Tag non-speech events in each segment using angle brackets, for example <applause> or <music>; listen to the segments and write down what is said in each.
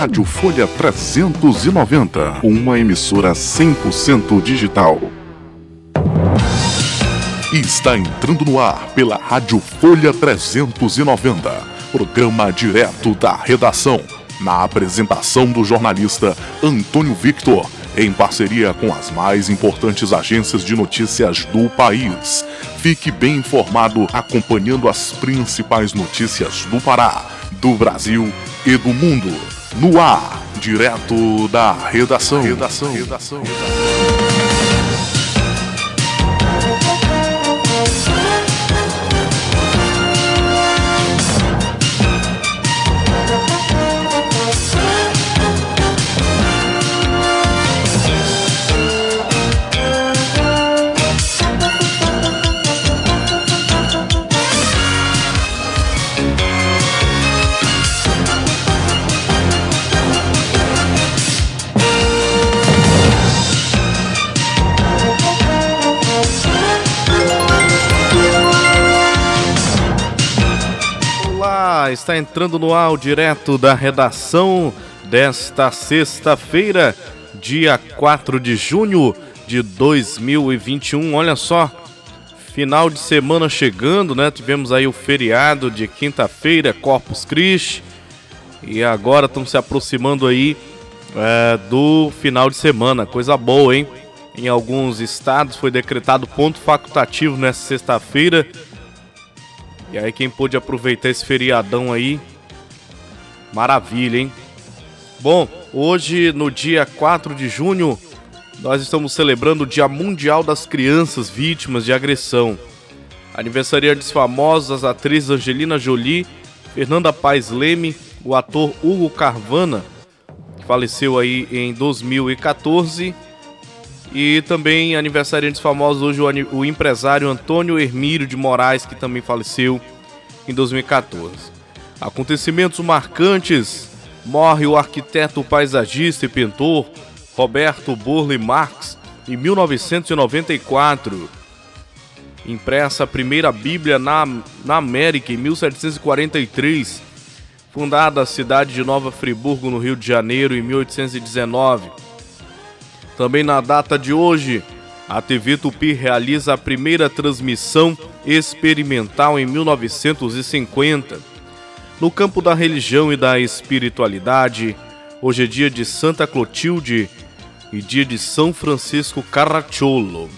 Rádio Folha 390, uma emissora 100% digital. Está entrando no ar pela Rádio Folha 390, programa direto da redação, na apresentação do jornalista Antônio Victor, em parceria com as mais importantes agências de notícias do país. Fique bem informado acompanhando as principais notícias do Pará, do Brasil e do mundo. No ar, direto da redação. redação. redação. Está entrando no ar direto da redação desta sexta-feira, dia 4 de junho de 2021. Olha só, final de semana chegando, né? Tivemos aí o feriado de quinta-feira, Corpus Christi, e agora estamos se aproximando aí é, do final de semana. Coisa boa, hein? Em alguns estados foi decretado ponto facultativo nessa sexta-feira e aí quem pôde aproveitar esse feriadão aí, maravilha, hein? Bom, hoje no dia 4 de junho, nós estamos celebrando o Dia Mundial das Crianças Vítimas de Agressão. Aniversariantes famosos, as atrizes Angelina Jolie, Fernanda Paes Leme, o ator Hugo Carvana, que faleceu aí em 2014, e também aniversariantes famosos hoje o, empresário Antônio Hermílio de Moraes, que também faleceu em 2014. Acontecimentos marcantes: morre o arquiteto paisagista e pintor Roberto Burle Marx em 1994. Impressa a primeira Bíblia na, na América em 1743. Fundada a cidade de Nova Friburgo, no Rio de Janeiro, em 1819 também na data de hoje, a TV Tupi realiza a primeira transmissão experimental em 1950. No campo da religião e da espiritualidade, hoje é dia de Santa Clotilde e dia de São Francisco Caracciolo.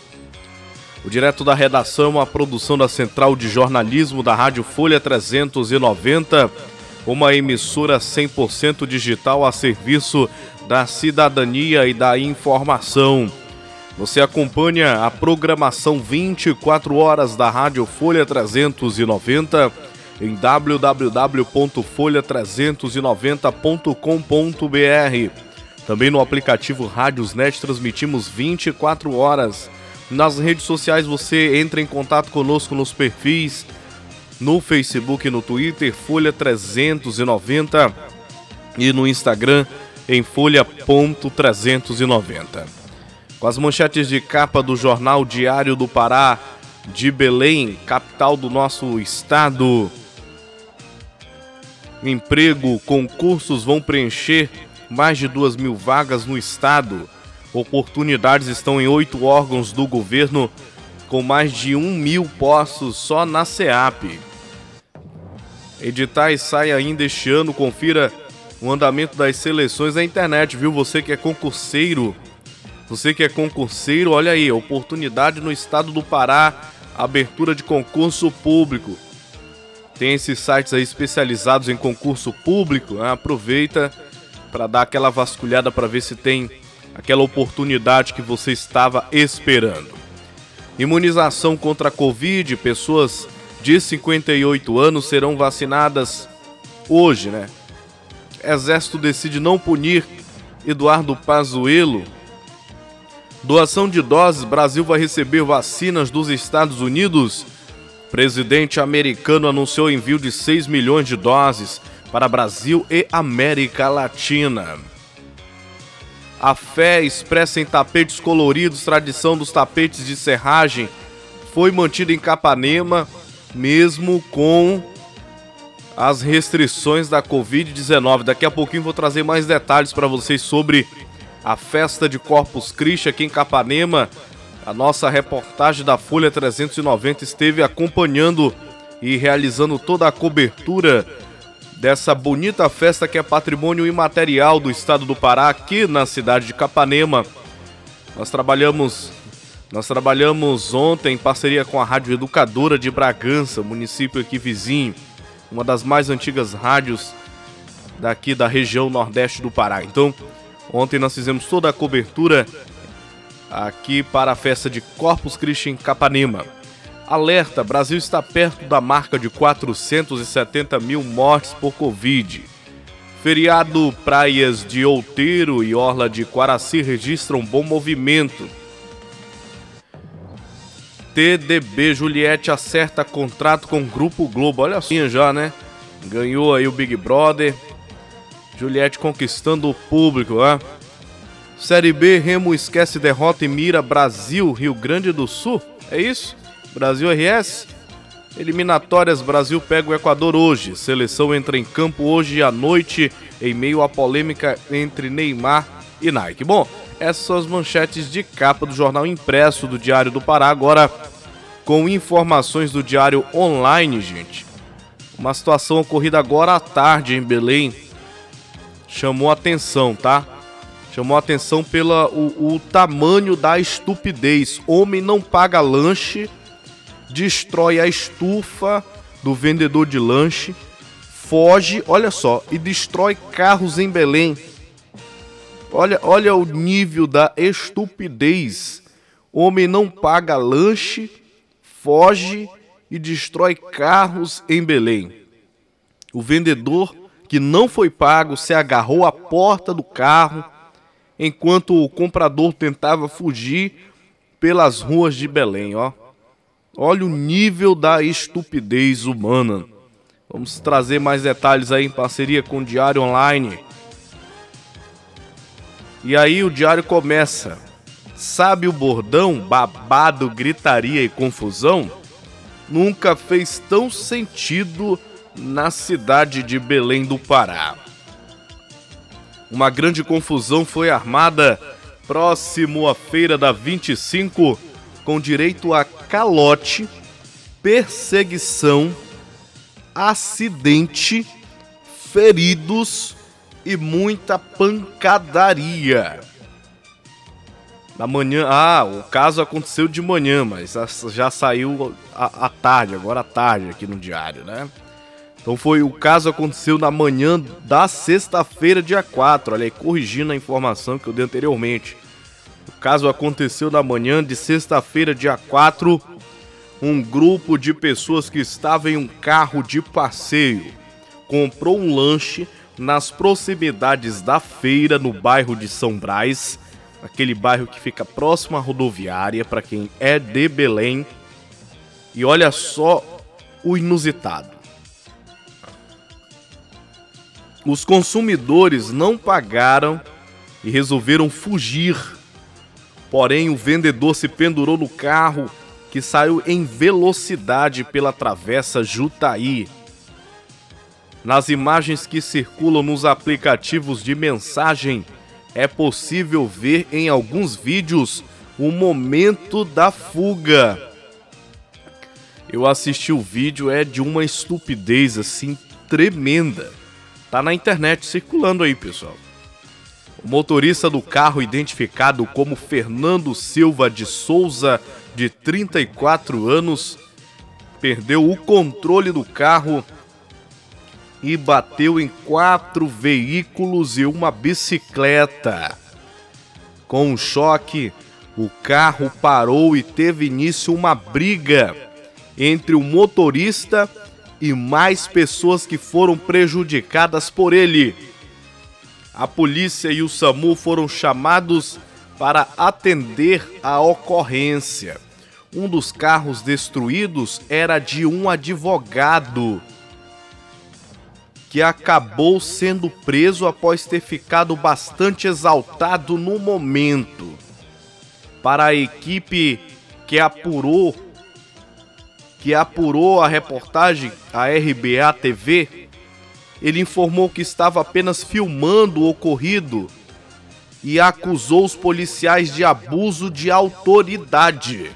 O direto da redação é uma produção da Central de Jornalismo da Rádio Folha 390, uma emissora 100% digital a serviço da cidadania e da informação. Você acompanha a programação 24 horas da Rádio Folha 390 em www.folha390.com.br. Também no aplicativo Rádiosnet transmitimos 24 horas. Nas redes sociais você entra em contato conosco nos perfis no Facebook no Twitter Folha 390 e no Instagram em folha.390. Com as manchetes de capa do jornal Diário do Pará, de Belém, capital do nosso estado. Emprego, concursos vão preencher mais de duas mil vagas no estado. Oportunidades estão em oito órgãos do governo, com mais de um mil postos só na SEAP. Editais saem ainda este ano, confira o andamento das seleções na internet, viu? Você que é concurseiro, você que é concurseiro, olha aí, oportunidade no estado do Pará, abertura de concurso público. Tem esses sites aí especializados em concurso público, né? aproveita para dar aquela vasculhada para ver se tem aquela oportunidade que você estava esperando. Imunização contra a Covid, pessoas de 58 anos serão vacinadas hoje, né? Exército decide não punir Eduardo Pazuello. Doação de doses: Brasil vai receber vacinas dos Estados Unidos. Presidente americano anunciou envio de 6 milhões de doses para Brasil e América Latina. A fé expressa em tapetes coloridos, tradição dos tapetes de serragem, foi mantida em Capanema, mesmo com as restrições da Covid-19. Daqui a pouquinho vou trazer mais detalhes para vocês sobre a festa de Corpus Christi aqui em Capanema. A nossa reportagem da Folha 390 esteve acompanhando e realizando toda a cobertura dessa bonita festa que é patrimônio imaterial do estado do Pará, aqui na cidade de Capanema. Nós trabalhamos nós trabalhamos ontem em parceria com a Rádio Educadora de Bragança, município aqui vizinho, uma das mais antigas rádios daqui da região nordeste do Pará. Então, ontem nós fizemos toda a cobertura aqui para a festa de Corpus Christi em Capanema. Alerta: Brasil está perto da marca de 470 mil mortes por Covid. Feriado Praias de Outeiro e Orla de Quaraci registram bom movimento. TDB Juliette acerta contrato com o Grupo Globo. Olha só já, né? Ganhou aí o Big Brother. Juliette conquistando o público, né? Série B, Remo esquece derrota e mira Brasil, Rio Grande do Sul. É isso? Brasil RS? Eliminatórias, Brasil pega o Equador hoje. Seleção entra em campo hoje à noite em meio à polêmica entre Neymar e Nike. Bom, essas são as manchetes de capa do jornal impresso do Diário do Pará. Agora, com informações do Diário Online, gente. Uma situação ocorrida agora à tarde em Belém chamou atenção, tá? Chamou atenção pelo o, o tamanho da estupidez. Homem não paga lanche, destrói a estufa do vendedor de lanche, foge, olha só, e destrói carros em Belém. Olha, olha o nível da estupidez. Homem não paga lanche, foge e destrói carros em Belém. O vendedor que não foi pago se agarrou à porta do carro enquanto o comprador tentava fugir pelas ruas de Belém, ó. Olha o nível da estupidez humana. Vamos trazer mais detalhes aí em parceria com o Diário Online. E aí o diário começa. Sabe o bordão, babado, gritaria e confusão? Nunca fez tão sentido na cidade de Belém do Pará. Uma grande confusão foi armada próximo à feira da 25, com direito a calote, perseguição, acidente, feridos e muita pancadaria. Na manhã, ah, o caso aconteceu de manhã, mas já saiu à tarde, agora à tarde aqui no diário, né? Então foi o caso aconteceu na manhã da sexta-feira, dia 4. Olha aí, corrigindo a informação que eu dei anteriormente. O caso aconteceu na manhã de sexta-feira, dia 4. Um grupo de pessoas que estava em um carro de passeio comprou um lanche nas proximidades da feira no bairro de São Brás, aquele bairro que fica próximo à rodoviária para quem é de Belém. E olha só o inusitado. Os consumidores não pagaram e resolveram fugir. Porém, o vendedor se pendurou no carro que saiu em velocidade pela travessa Jutaí. Nas imagens que circulam nos aplicativos de mensagem, é possível ver em alguns vídeos o momento da fuga. Eu assisti o vídeo, é de uma estupidez assim tremenda. Tá na internet circulando aí, pessoal. O motorista do carro, identificado como Fernando Silva de Souza, de 34 anos, perdeu o controle do carro e bateu em quatro veículos e uma bicicleta. Com um choque, o carro parou e teve início uma briga entre o motorista e mais pessoas que foram prejudicadas por ele. A polícia e o SAMU foram chamados para atender a ocorrência. Um dos carros destruídos era de um advogado que acabou sendo preso após ter ficado bastante exaltado no momento. Para a equipe que apurou que apurou a reportagem, a RBA TV, ele informou que estava apenas filmando o ocorrido e acusou os policiais de abuso de autoridade,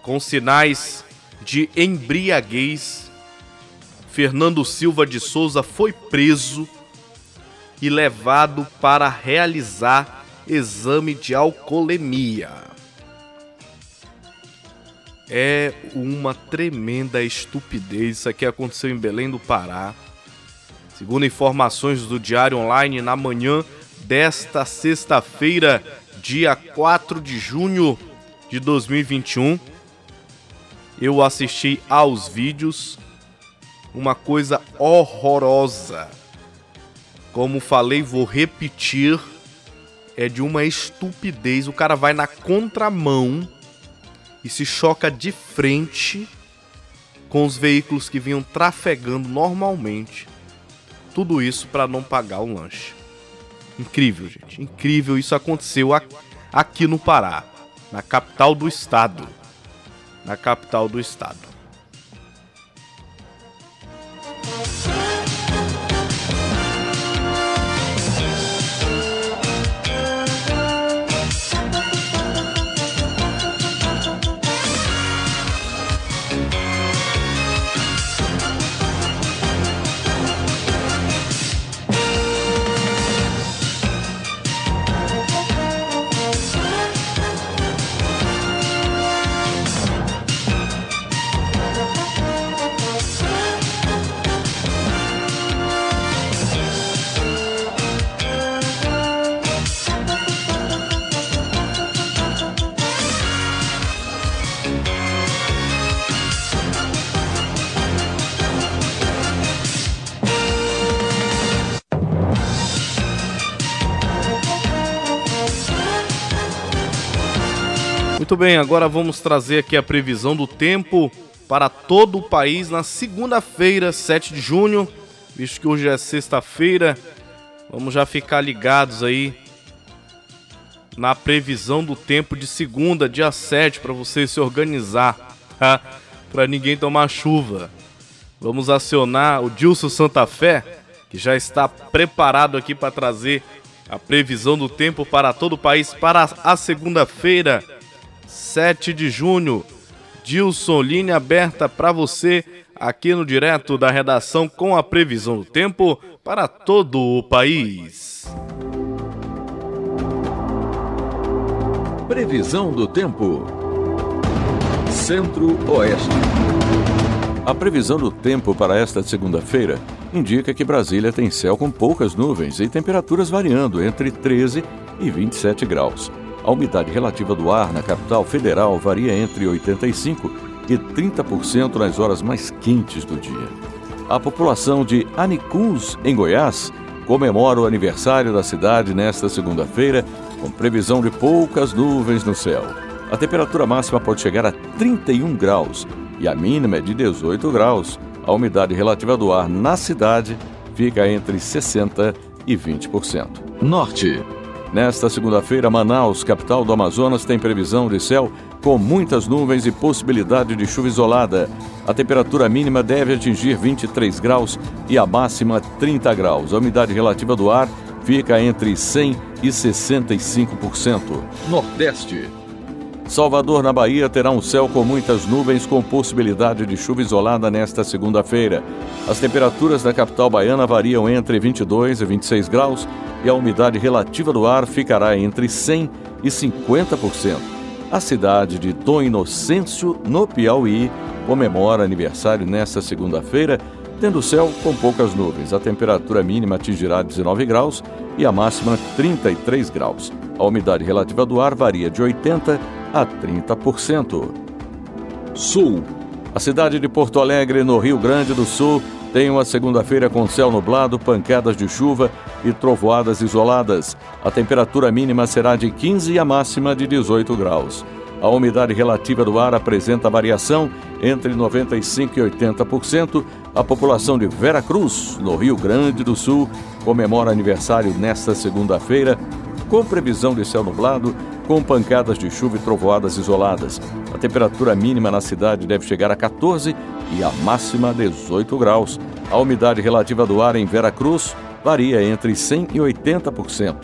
com sinais de embriaguez. Fernando Silva de Souza foi preso e levado para realizar exame de alcoolemia. É uma tremenda estupidez. Isso aqui aconteceu em Belém do Pará. Segundo informações do Diário Online, na manhã desta sexta-feira, dia 4 de junho de 2021, eu assisti aos vídeos. Uma coisa horrorosa. Como falei, vou repetir. É de uma estupidez. O cara vai na contramão e se choca de frente com os veículos que vinham trafegando normalmente. Tudo isso para não pagar o lanche. Incrível, gente. Incrível. Isso aconteceu aqui no Pará, na capital do estado. Na capital do estado. Muito bem, agora vamos trazer aqui a previsão do tempo para todo o país na segunda-feira, 7 de junho, visto que hoje é sexta-feira. Vamos já ficar ligados aí na previsão do tempo de segunda, dia 7, para você se organizar, tá? Para ninguém tomar chuva. Vamos acionar o Dilson Santa Fé, que já está preparado aqui para trazer a previsão do tempo para todo o país para a segunda-feira, 7 de junho. Dilson, linha aberta para você aqui no direto da redação com a previsão do tempo para todo o país. Previsão do tempo. Centro-Oeste. A previsão do tempo para esta segunda-feira indica que Brasília tem céu com poucas nuvens e temperaturas variando entre 13 e 27 graus. A umidade relativa do ar na capital federal varia entre 85% e 30% nas horas mais quentes do dia. A população de Anicuns, em Goiás, comemora o aniversário da cidade nesta segunda-feira, com previsão de poucas nuvens no céu. A temperatura máxima pode chegar a 31 graus e a mínima é de 18 graus. A umidade relativa do ar na cidade fica entre 60% e 20%. Norte. Nesta segunda-feira, Manaus, capital do Amazonas, tem previsão de céu com muitas nuvens e possibilidade de chuva isolada. A temperatura mínima deve atingir 23 graus e a máxima 30 graus. A umidade relativa do ar fica entre 100 e 65%. Nordeste. Salvador, na Bahia, terá um céu com muitas nuvens com possibilidade de chuva isolada nesta segunda-feira. As temperaturas da capital baiana variam entre 22 e 26 graus e a umidade relativa do ar ficará entre 100 e 50%. A cidade de Dom Inocêncio, no Piauí, comemora aniversário nesta segunda-feira, tendo céu com poucas nuvens. A temperatura mínima atingirá 19 graus e a máxima 33 graus. A umidade relativa do ar varia de 80% a 30%. Sul. A cidade de Porto Alegre, no Rio Grande do Sul, tem uma segunda-feira com céu nublado, pancadas de chuva e trovoadas isoladas. A temperatura mínima será de 15 e a máxima de 18 graus. A umidade relativa do ar apresenta variação entre 95% e 80%. A população de Vera Cruz, no Rio Grande do Sul, comemora aniversário nesta segunda-feira, com previsão de céu nublado com pancadas de chuva e trovoadas isoladas. A temperatura mínima na cidade deve chegar a 14 e a máxima a 18 graus. A umidade relativa do ar em Veracruz varia entre 100 e 80%.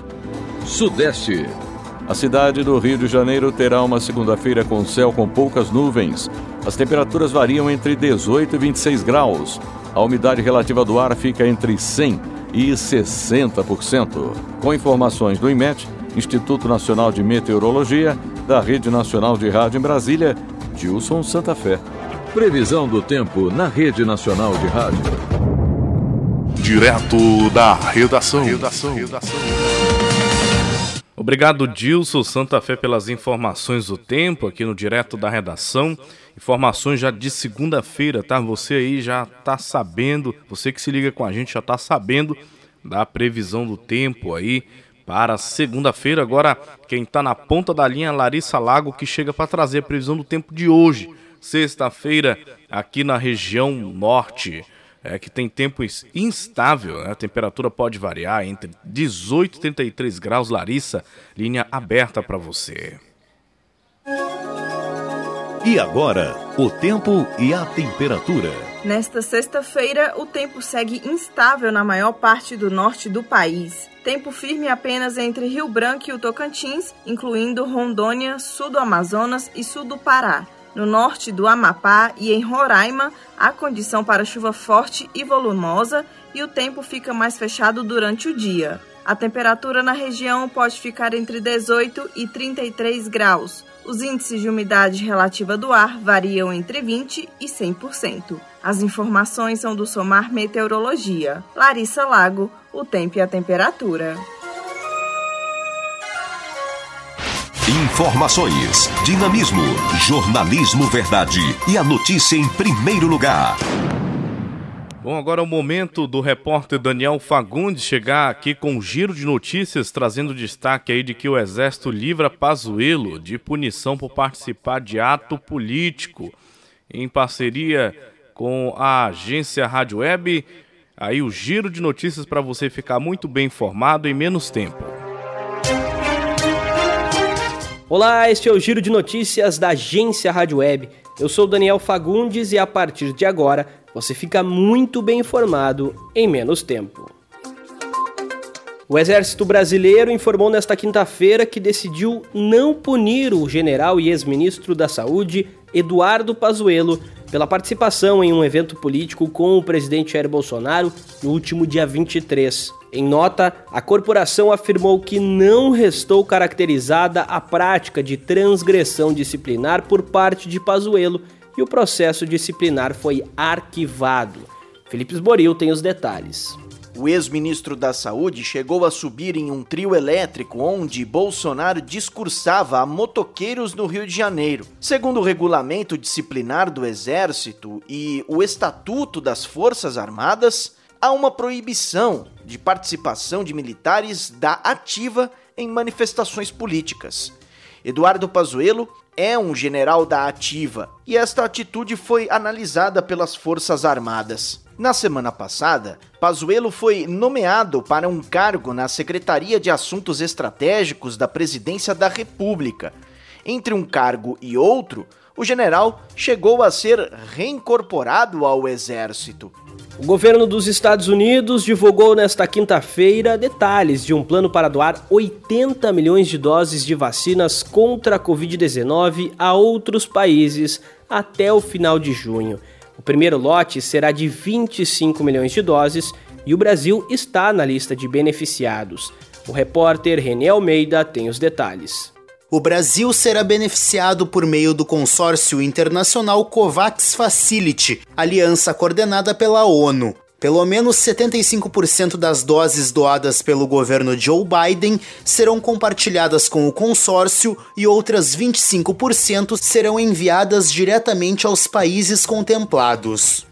Sudeste. A cidade do Rio de Janeiro terá uma segunda-feira com céu com poucas nuvens. As temperaturas variam entre 18 e 26 graus. A umidade relativa do ar fica entre 100 e 60%. Com informações do IMET, Instituto Nacional de Meteorologia, da Rede Nacional de Rádio em Brasília, Gilson Santa Fé. Previsão do tempo na Rede Nacional de Rádio. Direto da redação. redação. redação. Obrigado, Dilson Santa Fé, pelas informações do tempo aqui no Direto da Redação. Informações já de segunda-feira, tá? Você aí já tá sabendo, você que se liga com a gente já tá sabendo da previsão do tempo aí para segunda-feira. Agora, quem está na ponta da linha, Larissa Lago, que chega para trazer a previsão do tempo de hoje, sexta-feira, aqui na região norte. É que tem tempo instável, né? a temperatura pode variar entre 18 e 33 graus. Larissa, linha aberta para você. E agora, o tempo e a temperatura. Nesta sexta-feira, o tempo segue instável na maior parte do norte do país. Tempo firme apenas entre Rio Branco e o Tocantins, incluindo Rondônia, sul do Amazonas e sul do Pará. No norte do Amapá e em Roraima, há condição para chuva forte e volumosa e o tempo fica mais fechado durante o dia. A temperatura na região pode ficar entre 18 e 33 graus. Os índices de umidade relativa do ar variam entre 20 e 100%. As informações são do Somar Meteorologia. Larissa Lago, o tempo e a temperatura. Informações, dinamismo, jornalismo verdade e a notícia em primeiro lugar. Bom, agora é o momento do repórter Daniel Fagundes chegar aqui com um giro de notícias, trazendo destaque aí de que o Exército livra Pazuello de punição por participar de ato político. Em parceria com a agência Rádio Web, aí o giro de notícias para você ficar muito bem informado em menos tempo. Olá, este é o giro de notícias da agência Rádio Web. Eu sou Daniel Fagundes e a partir de agora você fica muito bem informado em menos tempo. O Exército Brasileiro informou nesta quinta-feira que decidiu não punir o general e ex-ministro da Saúde, Eduardo Pazuello, pela participação em um evento político com o presidente Jair Bolsonaro no último dia 23. Em nota, a corporação afirmou que não restou caracterizada a prática de transgressão disciplinar por parte de Pazuello e o processo disciplinar foi arquivado. Felipe Esboril tem os detalhes. O ex-ministro da Saúde chegou a subir em um trio elétrico onde Bolsonaro discursava a motoqueiros no Rio de Janeiro. Segundo o regulamento disciplinar do Exército e o Estatuto das Forças Armadas, há uma proibição de participação de militares da ativa em manifestações políticas. Eduardo Pazuello é um general da ativa e esta atitude foi analisada pelas Forças Armadas. Na semana passada, Pazuello foi nomeado para um cargo na Secretaria de Assuntos Estratégicos da Presidência da República. Entre um cargo e outro, o general chegou a ser reincorporado ao exército. O governo dos Estados Unidos divulgou nesta quinta-feira detalhes de um plano para doar 80 milhões de doses de vacinas contra a Covid-19 a outros países até o final de junho. O primeiro lote será de 25 milhões de doses e o Brasil está na lista de beneficiados. O repórter René Almeida tem os detalhes. O Brasil será beneficiado por meio do consórcio internacional COVAX Facility, aliança coordenada pela ONU. Pelo menos 75% das doses doadas pelo governo Joe Biden serão compartilhadas com o consórcio e outras 25% serão enviadas diretamente aos países contemplados.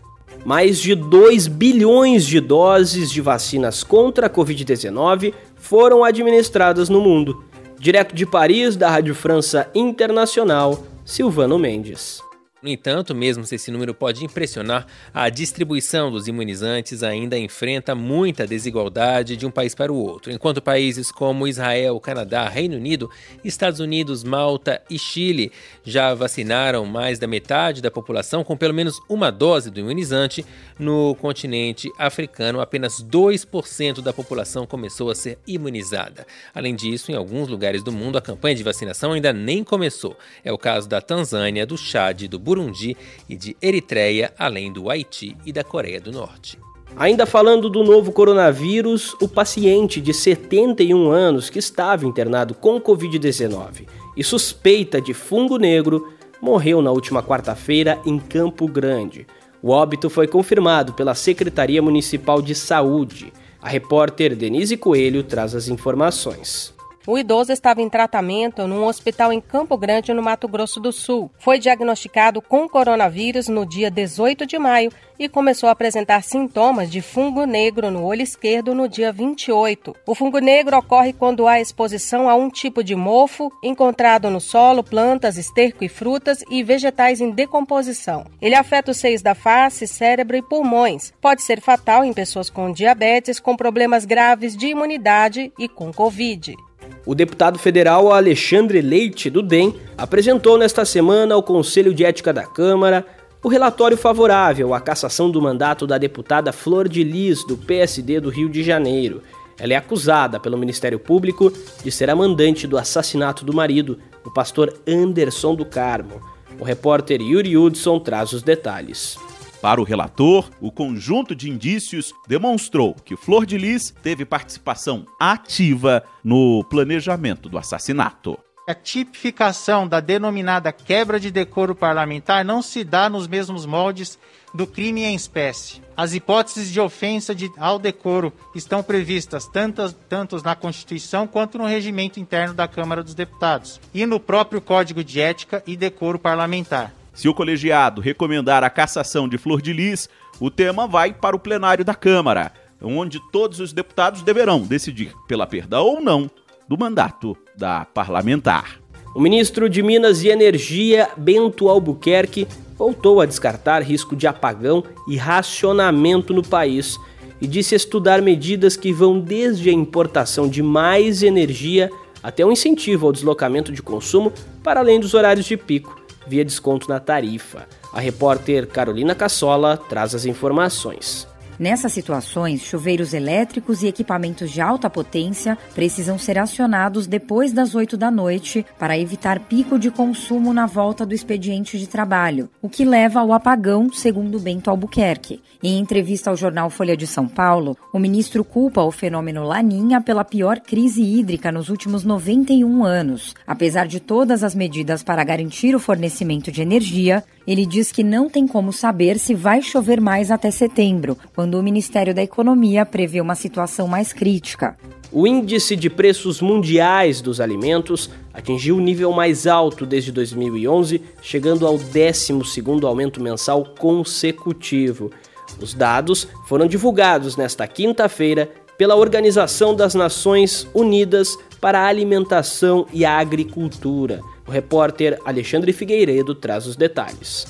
Mais de 2 bilhões de doses de vacinas contra a Covid-19 foram administradas no mundo. Direto de Paris, da Rádio França Internacional, Silvano Mendes. No entanto, mesmo se esse número pode impressionar, a distribuição dos imunizantes ainda enfrenta muita desigualdade de um país para o outro. Enquanto países como Israel, Canadá, Reino Unido, Estados Unidos, Malta e Chile já vacinaram mais da metade da população com pelo menos uma dose do imunizante, no continente africano apenas 2% da população começou a ser imunizada. Além disso, em alguns lugares do mundo a campanha de vacinação ainda nem começou. É o caso da Tanzânia, do Chad, do Burundi e de Eritreia, além do Haiti e da Coreia do Norte. Ainda falando do novo coronavírus, o paciente de 71 anos que estava internado com Covid-19 e suspeita de fungo negro morreu na última quarta-feira em Campo Grande. O óbito foi confirmado pela Secretaria Municipal de Saúde. A repórter Denise Coelho traz as informações. O idoso estava em tratamento num hospital em Campo Grande, no Mato Grosso do Sul. Foi diagnosticado com coronavírus no dia 18 de maio e começou a apresentar sintomas de fungo negro no olho esquerdo no dia 28. O fungo negro ocorre quando há exposição a um tipo de mofo encontrado no solo, plantas, esterco e frutas e vegetais em decomposição. Ele afeta os seios da face, cérebro e pulmões. Pode ser fatal em pessoas com diabetes, com problemas graves de imunidade e com Covid. O deputado federal Alexandre Leite, do DEM, apresentou nesta semana ao Conselho de Ética da Câmara o relatório favorável à cassação do mandato da deputada Flor de Lis, do PSD do Rio de Janeiro. Ela é acusada pelo Ministério Público de ser a mandante do assassinato do marido, o pastor Anderson do Carmo. O repórter Yuri Hudson traz os detalhes. Para o relator, o conjunto de indícios demonstrou que Flor de Lis teve participação ativa no planejamento do assassinato. A tipificação da denominada quebra de decoro parlamentar não se dá nos mesmos moldes do crime em espécie. As hipóteses de ofensa de, ao decoro estão previstas tanto, tanto na Constituição quanto no regimento interno da Câmara dos Deputados e no próprio Código de Ética e Decoro Parlamentar. Se o colegiado recomendar a cassação de Flor de Lis, o tema vai para o plenário da Câmara, onde todos os deputados deverão decidir pela perda ou não do mandato da parlamentar. O ministro de Minas e Energia, Bento Albuquerque, voltou a descartar risco de apagão e racionamento no país e disse estudar medidas que vão desde a importação de mais energia até o um incentivo ao deslocamento de consumo para além dos horários de pico via desconto na tarifa. A repórter Carolina Cassola traz as informações. Nessas situações, chuveiros elétricos e equipamentos de alta potência precisam ser acionados depois das 8 da noite para evitar pico de consumo na volta do expediente de trabalho, o que leva ao apagão, segundo Bento Albuquerque. Em entrevista ao jornal Folha de São Paulo, o ministro culpa o fenômeno Laninha pela pior crise hídrica nos últimos 91 anos. Apesar de todas as medidas para garantir o fornecimento de energia, ele diz que não tem como saber se vai chover mais até setembro, quando o Ministério da Economia prevê uma situação mais crítica. O índice de preços mundiais dos alimentos atingiu o nível mais alto desde 2011, chegando ao 12º aumento mensal consecutivo. Os dados foram divulgados nesta quinta-feira pela Organização das Nações Unidas para a Alimentação e a Agricultura. O repórter Alexandre Figueiredo traz os detalhes.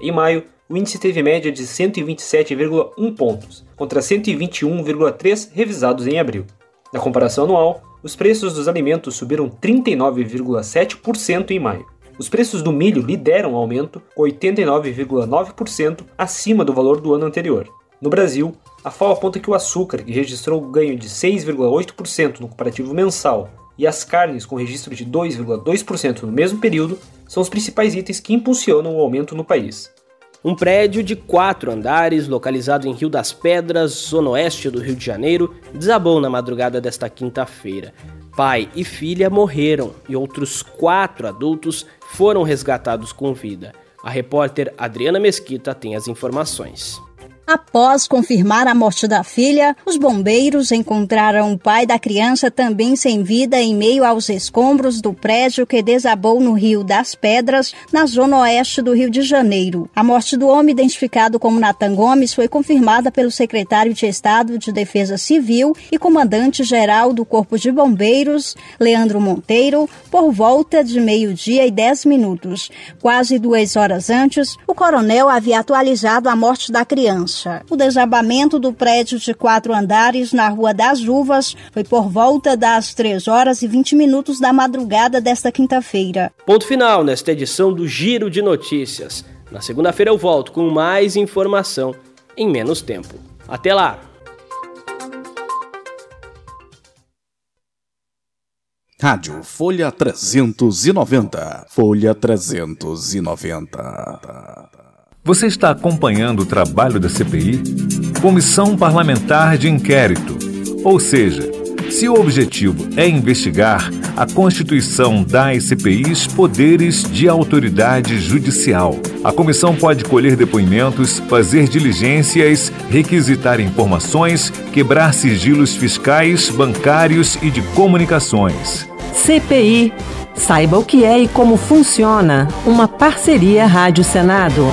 Em maio, o índice teve média de 127,1 pontos, contra 121,3 revisados em abril. Na comparação anual, os preços dos alimentos subiram 39,7% em maio. Os preços do milho lideram o aumento, 89,9% acima do valor do ano anterior. No Brasil, a FAO aponta que o açúcar, que registrou ganho de 6,8% no comparativo mensal e as carnes com registro de 2,2% no mesmo período são os principais itens que impulsionam o aumento no país. Um prédio de quatro andares, localizado em Rio das Pedras, zona oeste do Rio de Janeiro, desabou na madrugada desta quinta-feira. Pai e filha morreram e outros quatro adultos foram resgatados com vida. A repórter Adriana Mesquita tem as informações. Após confirmar a morte da filha, os bombeiros encontraram o pai da criança também sem vida em meio aos escombros do prédio que desabou no Rio das Pedras, na zona oeste do Rio de Janeiro. A morte do homem, identificado como Natan Gomes, foi confirmada pelo secretário de Estado de Defesa Civil e comandante-geral do Corpo de Bombeiros, Leandro Monteiro, por volta de meio-dia e dez minutos. Quase duas horas antes, o coronel havia atualizado a morte da criança. O desabamento do prédio de quatro andares na Rua das Uvas foi por volta das 3 horas e 20 minutos da madrugada desta quinta-feira. Ponto final nesta edição do Giro de Notícias. Na segunda-feira eu volto com mais informação em menos tempo. Até lá! Rádio Folha 390. Folha 390. Você está acompanhando o trabalho da CPI? Comissão Parlamentar de Inquérito. Ou seja, se o objetivo é investigar a constituição das CPIs poderes de autoridade judicial. A comissão pode colher depoimentos, fazer diligências, requisitar informações, quebrar sigilos fiscais, bancários e de comunicações. CPI. Saiba o que é e como funciona. Uma parceria Rádio Senado.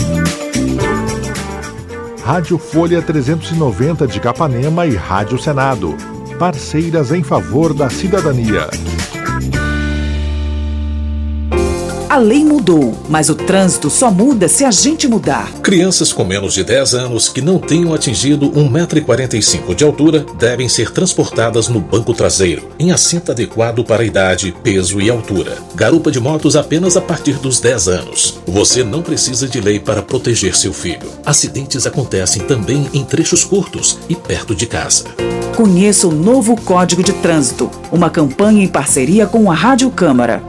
Rádio Folha 390 de Capanema e Rádio Senado. Parceiras em favor da cidadania. A lei mudou, mas o trânsito só muda se a gente mudar. Crianças com menos de 10 anos que não tenham atingido 1,45m de altura devem ser transportadas no banco traseiro, em assento adequado para a idade, peso e altura. Garupa de motos apenas a partir dos 10 anos. Você não precisa de lei para proteger seu filho. Acidentes acontecem também em trechos curtos e perto de casa. Conheça o novo Código de Trânsito, uma campanha em parceria com a Rádio Câmara.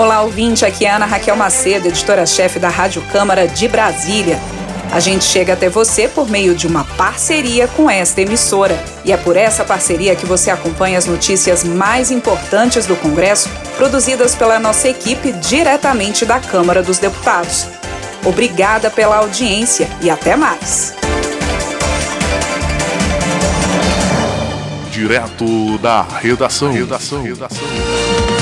Olá, ouvinte. Aqui é Ana Raquel Macedo, editora-chefe da Rádio Câmara de Brasília. A gente chega até você por meio de uma parceria com esta emissora. E é por essa parceria que você acompanha as notícias mais importantes do Congresso, produzidas pela nossa equipe diretamente da Câmara dos Deputados. Obrigada pela audiência e até mais. Direto da redação. redação. redação.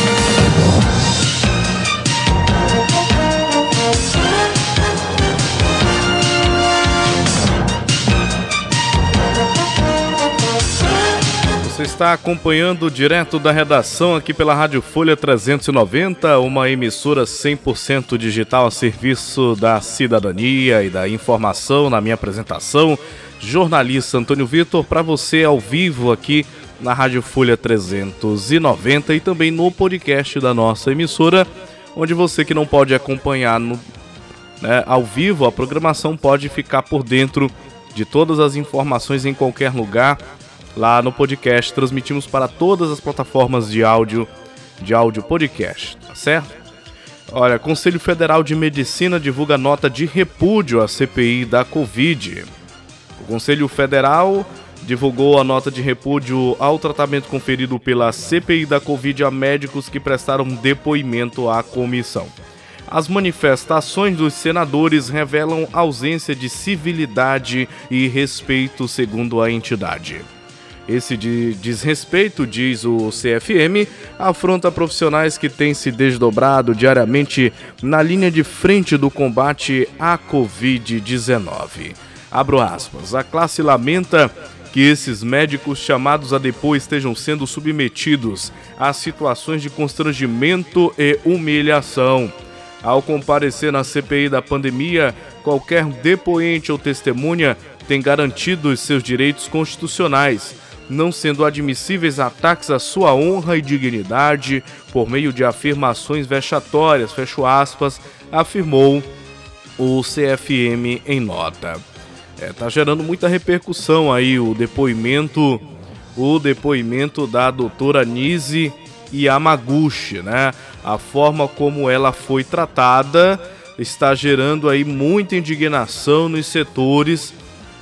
Você está acompanhando direto da redação aqui pela Rádio Folha 390, uma emissora 100% digital a serviço da cidadania e da informação. Na minha apresentação, jornalista Antônio Vitor, para você ao vivo aqui na Rádio Folha 390 e também no podcast da nossa emissora, onde você que não pode acompanhar no, né, ao vivo a programação pode ficar por dentro de todas as informações em qualquer lugar lá no podcast. Transmitimos para todas as plataformas de áudio, de áudio podcast, tá certo? Olha, Conselho Federal de Medicina divulga nota de repúdio à CPI da Covid. O Conselho Federal divulgou a nota de repúdio ao tratamento conferido pela CPI da Covid a médicos que prestaram depoimento à comissão. As manifestações dos senadores revelam ausência de civilidade e respeito, segundo a entidade. Esse de desrespeito, diz o CFM, afronta profissionais que têm se desdobrado diariamente na linha de frente do combate à Covid-19. Abro aspas. A classe lamenta que esses médicos chamados a depor estejam sendo submetidos a situações de constrangimento e humilhação. Ao comparecer na CPI da pandemia, qualquer depoente ou testemunha tem garantido os seus direitos constitucionais não sendo admissíveis ataques à sua honra e dignidade por meio de afirmações vexatórias, fecho aspas, afirmou o CFM em nota. É, tá gerando muita repercussão aí o depoimento, o depoimento da doutora Nise Yamaguchi, né? A forma como ela foi tratada está gerando aí muita indignação nos setores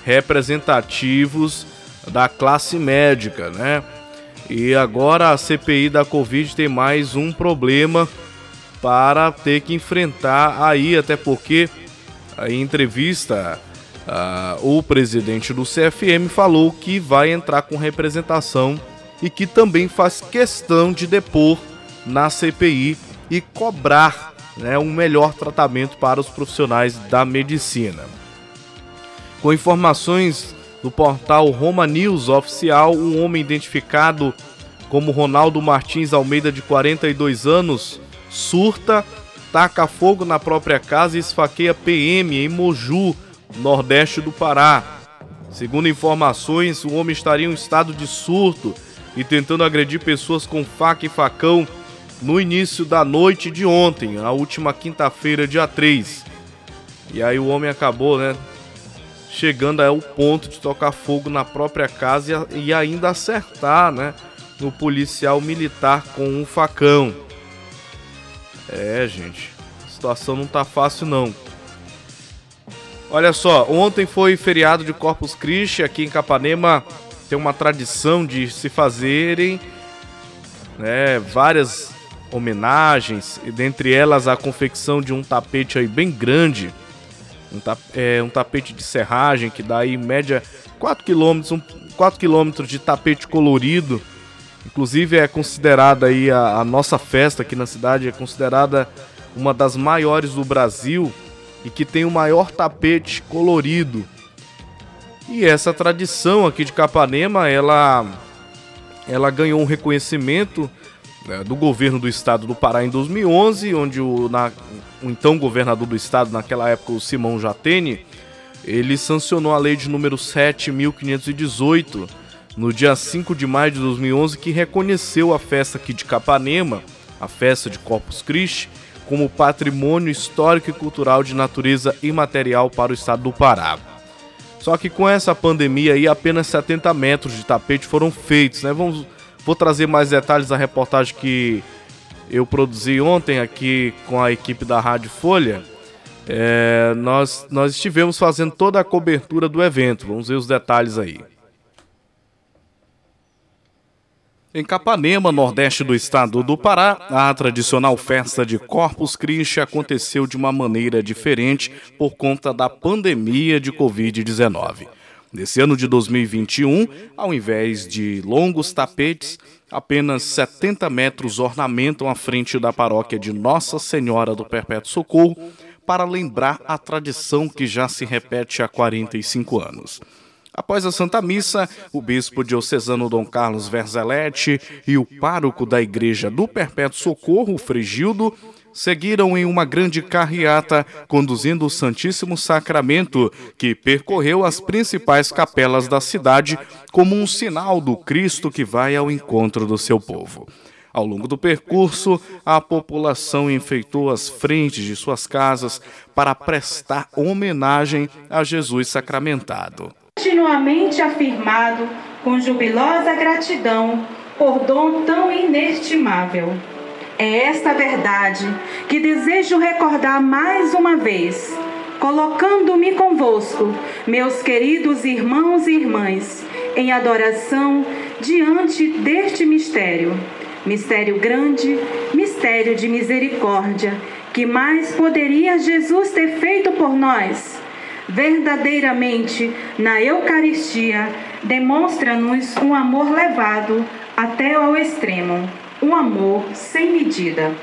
representativos da classe médica, né? E agora a CPI da Covid tem mais um problema para ter que enfrentar aí, até porque em entrevista uh, o presidente do CFM falou que vai entrar com representação e que também faz questão de depor na CPI e cobrar né, um melhor tratamento para os profissionais da medicina. Com informações do portal Roma News Oficial, um homem identificado como Ronaldo Martins Almeida, de 42 anos, surta, taca fogo na própria casa e esfaqueia PM em Moju, nordeste do Pará. Segundo informações, o homem estaria em um estado de surto e tentando agredir pessoas com faca e facão no início da noite de ontem, a última quinta-feira, dia 3. E aí o homem acabou, né, chegando ao ponto de tocar fogo na própria casa e, ainda acertar, né, no policial militar com um facão. É, gente, a situação não tá fácil não. Olha só, ontem foi feriado de Corpus Christi aqui em Capanema tem uma tradição de se fazerem né, várias homenagens, e dentre elas a confecção de um tapete aí bem grande, um, é, um tapete de serragem que dá aí em média 4 km, um, 4 km de tapete colorido. Inclusive é considerada aí a, a nossa festa aqui na cidade é considerada uma das maiores do Brasil e que tem o maior tapete colorido e essa tradição aqui de Capanema, ela, ela ganhou um reconhecimento né, do governo do estado do Pará em 2011, onde o, na, o então governador do estado, naquela época, o Simão Jatene, ele sancionou a lei de número 7.518 no dia 5 de maio de 2011, que reconheceu a festa aqui de Capanema, a festa de Corpus Christi, como patrimônio histórico e cultural de natureza imaterial para o estado do Pará. Só que com essa pandemia aí, apenas 70 metros de tapete foram feitos, né? Vamos, vou trazer mais detalhes da reportagem que eu produzi ontem aqui com a equipe da Rádio Folha. É, nós, nós estivemos fazendo toda a cobertura do evento. Vamos ver os detalhes aí. Em Capanema, nordeste do estado do Pará, a tradicional festa de Corpus Christi aconteceu de uma maneira diferente por conta da pandemia de Covid-19. Nesse ano de 2021, ao invés de longos tapetes, apenas 70 metros ornamentam a frente da paróquia de Nossa Senhora do Perpétuo Socorro para lembrar a tradição que já se repete há 45 anos. Após a Santa Missa, o bispo diocesano Dom Carlos Verzeletti e o pároco da Igreja do Perpétuo Socorro, Frigildo, seguiram em uma grande carreata conduzindo o Santíssimo Sacramento, que percorreu as principais capelas da cidade como um sinal do Cristo que vai ao encontro do seu povo. Ao longo do percurso, a população enfeitou as frentes de suas casas para prestar homenagem a Jesus sacramentado continuamente afirmado com jubilosa gratidão por dom tão inestimável. É esta verdade que desejo recordar mais uma vez, colocando-me convosco, meus queridos irmãos e irmãs, em adoração diante deste mistério. Mistério grande, mistério de misericórdia, que mais poderia Jesus ter feito por nós? verdadeiramente na Eucaristia, demonstra-nos um amor levado até ao extremo, um amor sem medida.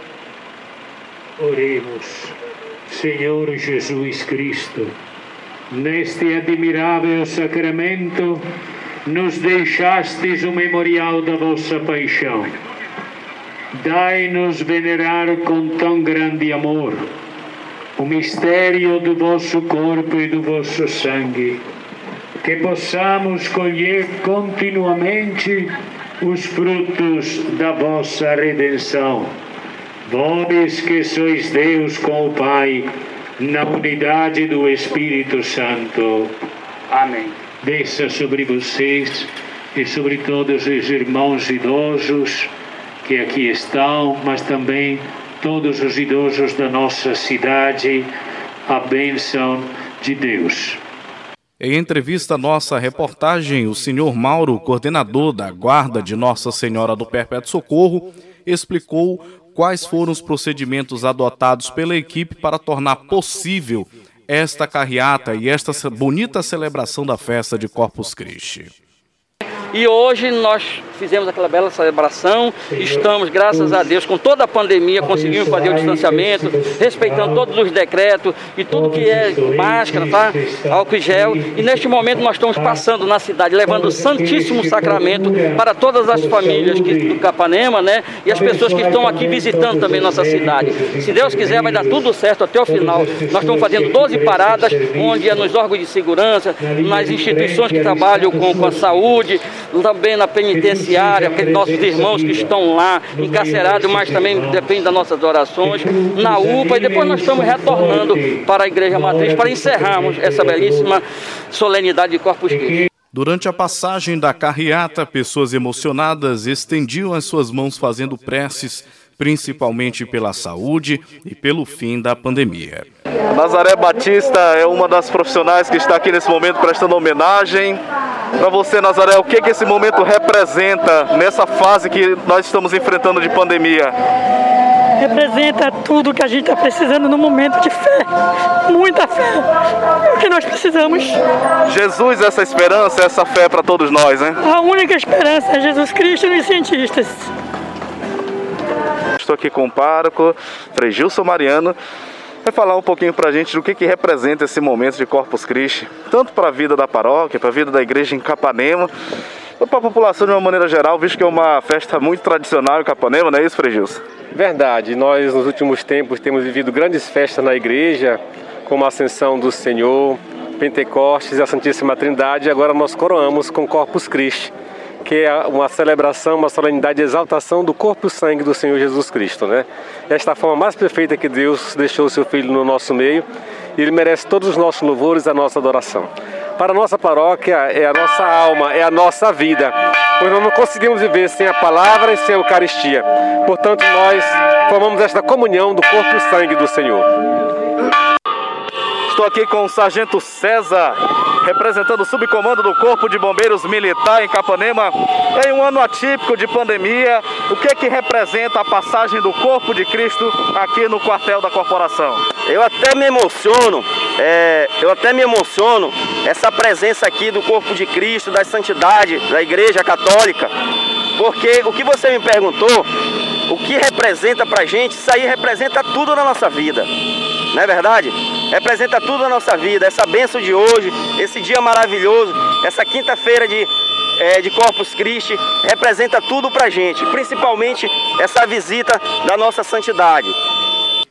Oremos, Senhor Jesus Cristo, neste admirável sacramento, nos deixastes o memorial da vossa paixão. Dai-nos venerar com tão grande amor o mistério do vosso corpo e do vosso sangue, que possamos colher continuamente os frutos da vossa redenção. Vós que sois Deus com o Pai, na unidade do Espírito Santo. Amém. Desça sobre vocês e sobre todos os irmãos idosos que aqui estão, mas também todos os idosos da nossa cidade, a bênção de Deus. Em entrevista à nossa reportagem, o senhor Mauro, coordenador da Guarda de Nossa Senhora do Perpétuo Socorro, explicou quais foram os procedimentos adotados pela equipe para tornar possível esta carreata e esta bonita celebração da festa de Corpus Christi. E hoje nós fizemos aquela bela celebração, estamos, graças a Deus, com toda a pandemia, conseguimos fazer o distanciamento, respeitando todos os decretos e tudo que é máscara, tá? álcool e gel. E neste momento nós estamos passando na cidade, levando o Santíssimo Sacramento para todas as famílias do Capanema, né? E as pessoas que estão aqui visitando também nossa cidade. Se Deus quiser, vai dar tudo certo até o final. Nós estamos fazendo 12 paradas, onde é nos órgãos de segurança, nas instituições que trabalham com, com a saúde, também na penitenciária, aqueles nossos irmãos que estão lá encarcerados, mas também depende das nossas orações, na UPA, e depois nós estamos retornando para a Igreja Matriz para encerrarmos essa belíssima solenidade de Corpus Christi. Durante a passagem da carreata, pessoas emocionadas estendiam as suas mãos fazendo preces principalmente pela saúde e pelo fim da pandemia. Nazaré Batista é uma das profissionais que está aqui nesse momento prestando homenagem. Para você, Nazaré, o que, que esse momento representa nessa fase que nós estamos enfrentando de pandemia? Representa tudo que a gente está precisando no momento de fé, muita fé, é o que nós precisamos. Jesus, essa esperança, essa fé para todos nós, né? A única esperança é Jesus Cristo e os cientistas. Estou aqui com o pároco, Frei Gilson Mariano, vai falar um pouquinho para a gente do que, que representa esse momento de Corpus Christi, tanto para a vida da paróquia, para a vida da igreja em Capanema, ou para a população de uma maneira geral, visto que é uma festa muito tradicional em Capanema, não é isso, Frei Gilson? Verdade, nós nos últimos tempos temos vivido grandes festas na igreja, como a Ascensão do Senhor, Pentecostes e a Santíssima Trindade, e agora nós coroamos com Corpus Christi que é uma celebração, uma solenidade de exaltação do corpo e sangue do Senhor Jesus Cristo, né? Esta forma mais perfeita que Deus deixou o seu Filho no nosso meio e Ele merece todos os nossos louvores a nossa adoração. Para a nossa paróquia é a nossa alma, é a nossa vida, pois nós não conseguimos viver sem a palavra e sem a Eucaristia. Portanto, nós formamos esta comunhão do corpo e sangue do Senhor. Estou aqui com o Sargento César, representando o subcomando do Corpo de Bombeiros Militar em Capanema. Em um ano atípico de pandemia, o que é que representa a passagem do Corpo de Cristo aqui no quartel da corporação? Eu até me emociono, é, eu até me emociono essa presença aqui do Corpo de Cristo, da santidade, da Igreja Católica, porque o que você me perguntou, o que representa pra gente, isso aí representa tudo na nossa vida, não é verdade? representa tudo na nossa vida. Essa benção de hoje, esse dia maravilhoso, essa quinta-feira de, é, de Corpus Christi, representa tudo pra gente, principalmente essa visita da nossa santidade.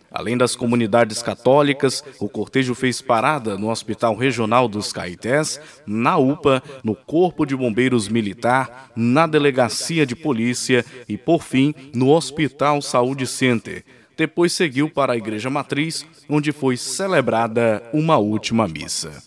Além das comunidades católicas, o cortejo fez parada no Hospital Regional dos Caetés, na UPA, no Corpo de Bombeiros Militar, na Delegacia de Polícia e, por fim, no Hospital Saúde Center. Depois seguiu para a Igreja Matriz, onde foi celebrada uma última missa.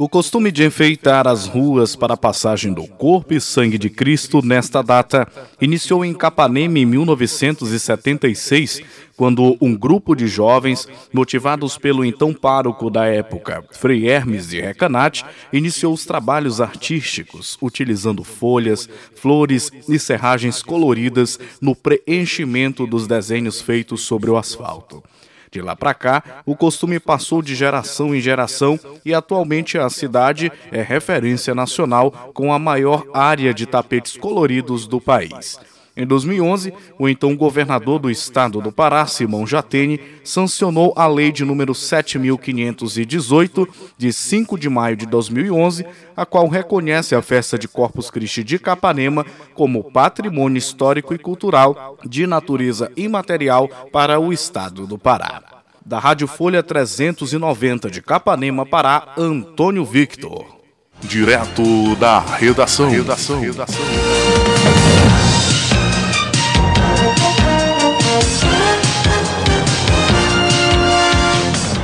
O costume de enfeitar as ruas para a passagem do corpo e sangue de Cristo nesta data iniciou em Capanema em 1976, quando um grupo de jovens, motivados pelo então pároco da época, Frei Hermes de Recanate, iniciou os trabalhos artísticos, utilizando folhas, flores e serragens coloridas no preenchimento dos desenhos feitos sobre o asfalto. De lá para cá, o costume passou de geração em geração e atualmente a cidade é referência nacional com a maior área de tapetes coloridos do país. Em 2011, o então governador do estado do Pará, Simão Jatene, sancionou a lei de número 7518 de 5 de maio de 2011, a qual reconhece a festa de Corpus Christi de Capanema como patrimônio histórico e cultural de natureza imaterial para o estado do Pará. Da Rádio Folha 390 de Capanema, Pará, Antônio Victor. Direto da redação. Redação. redação.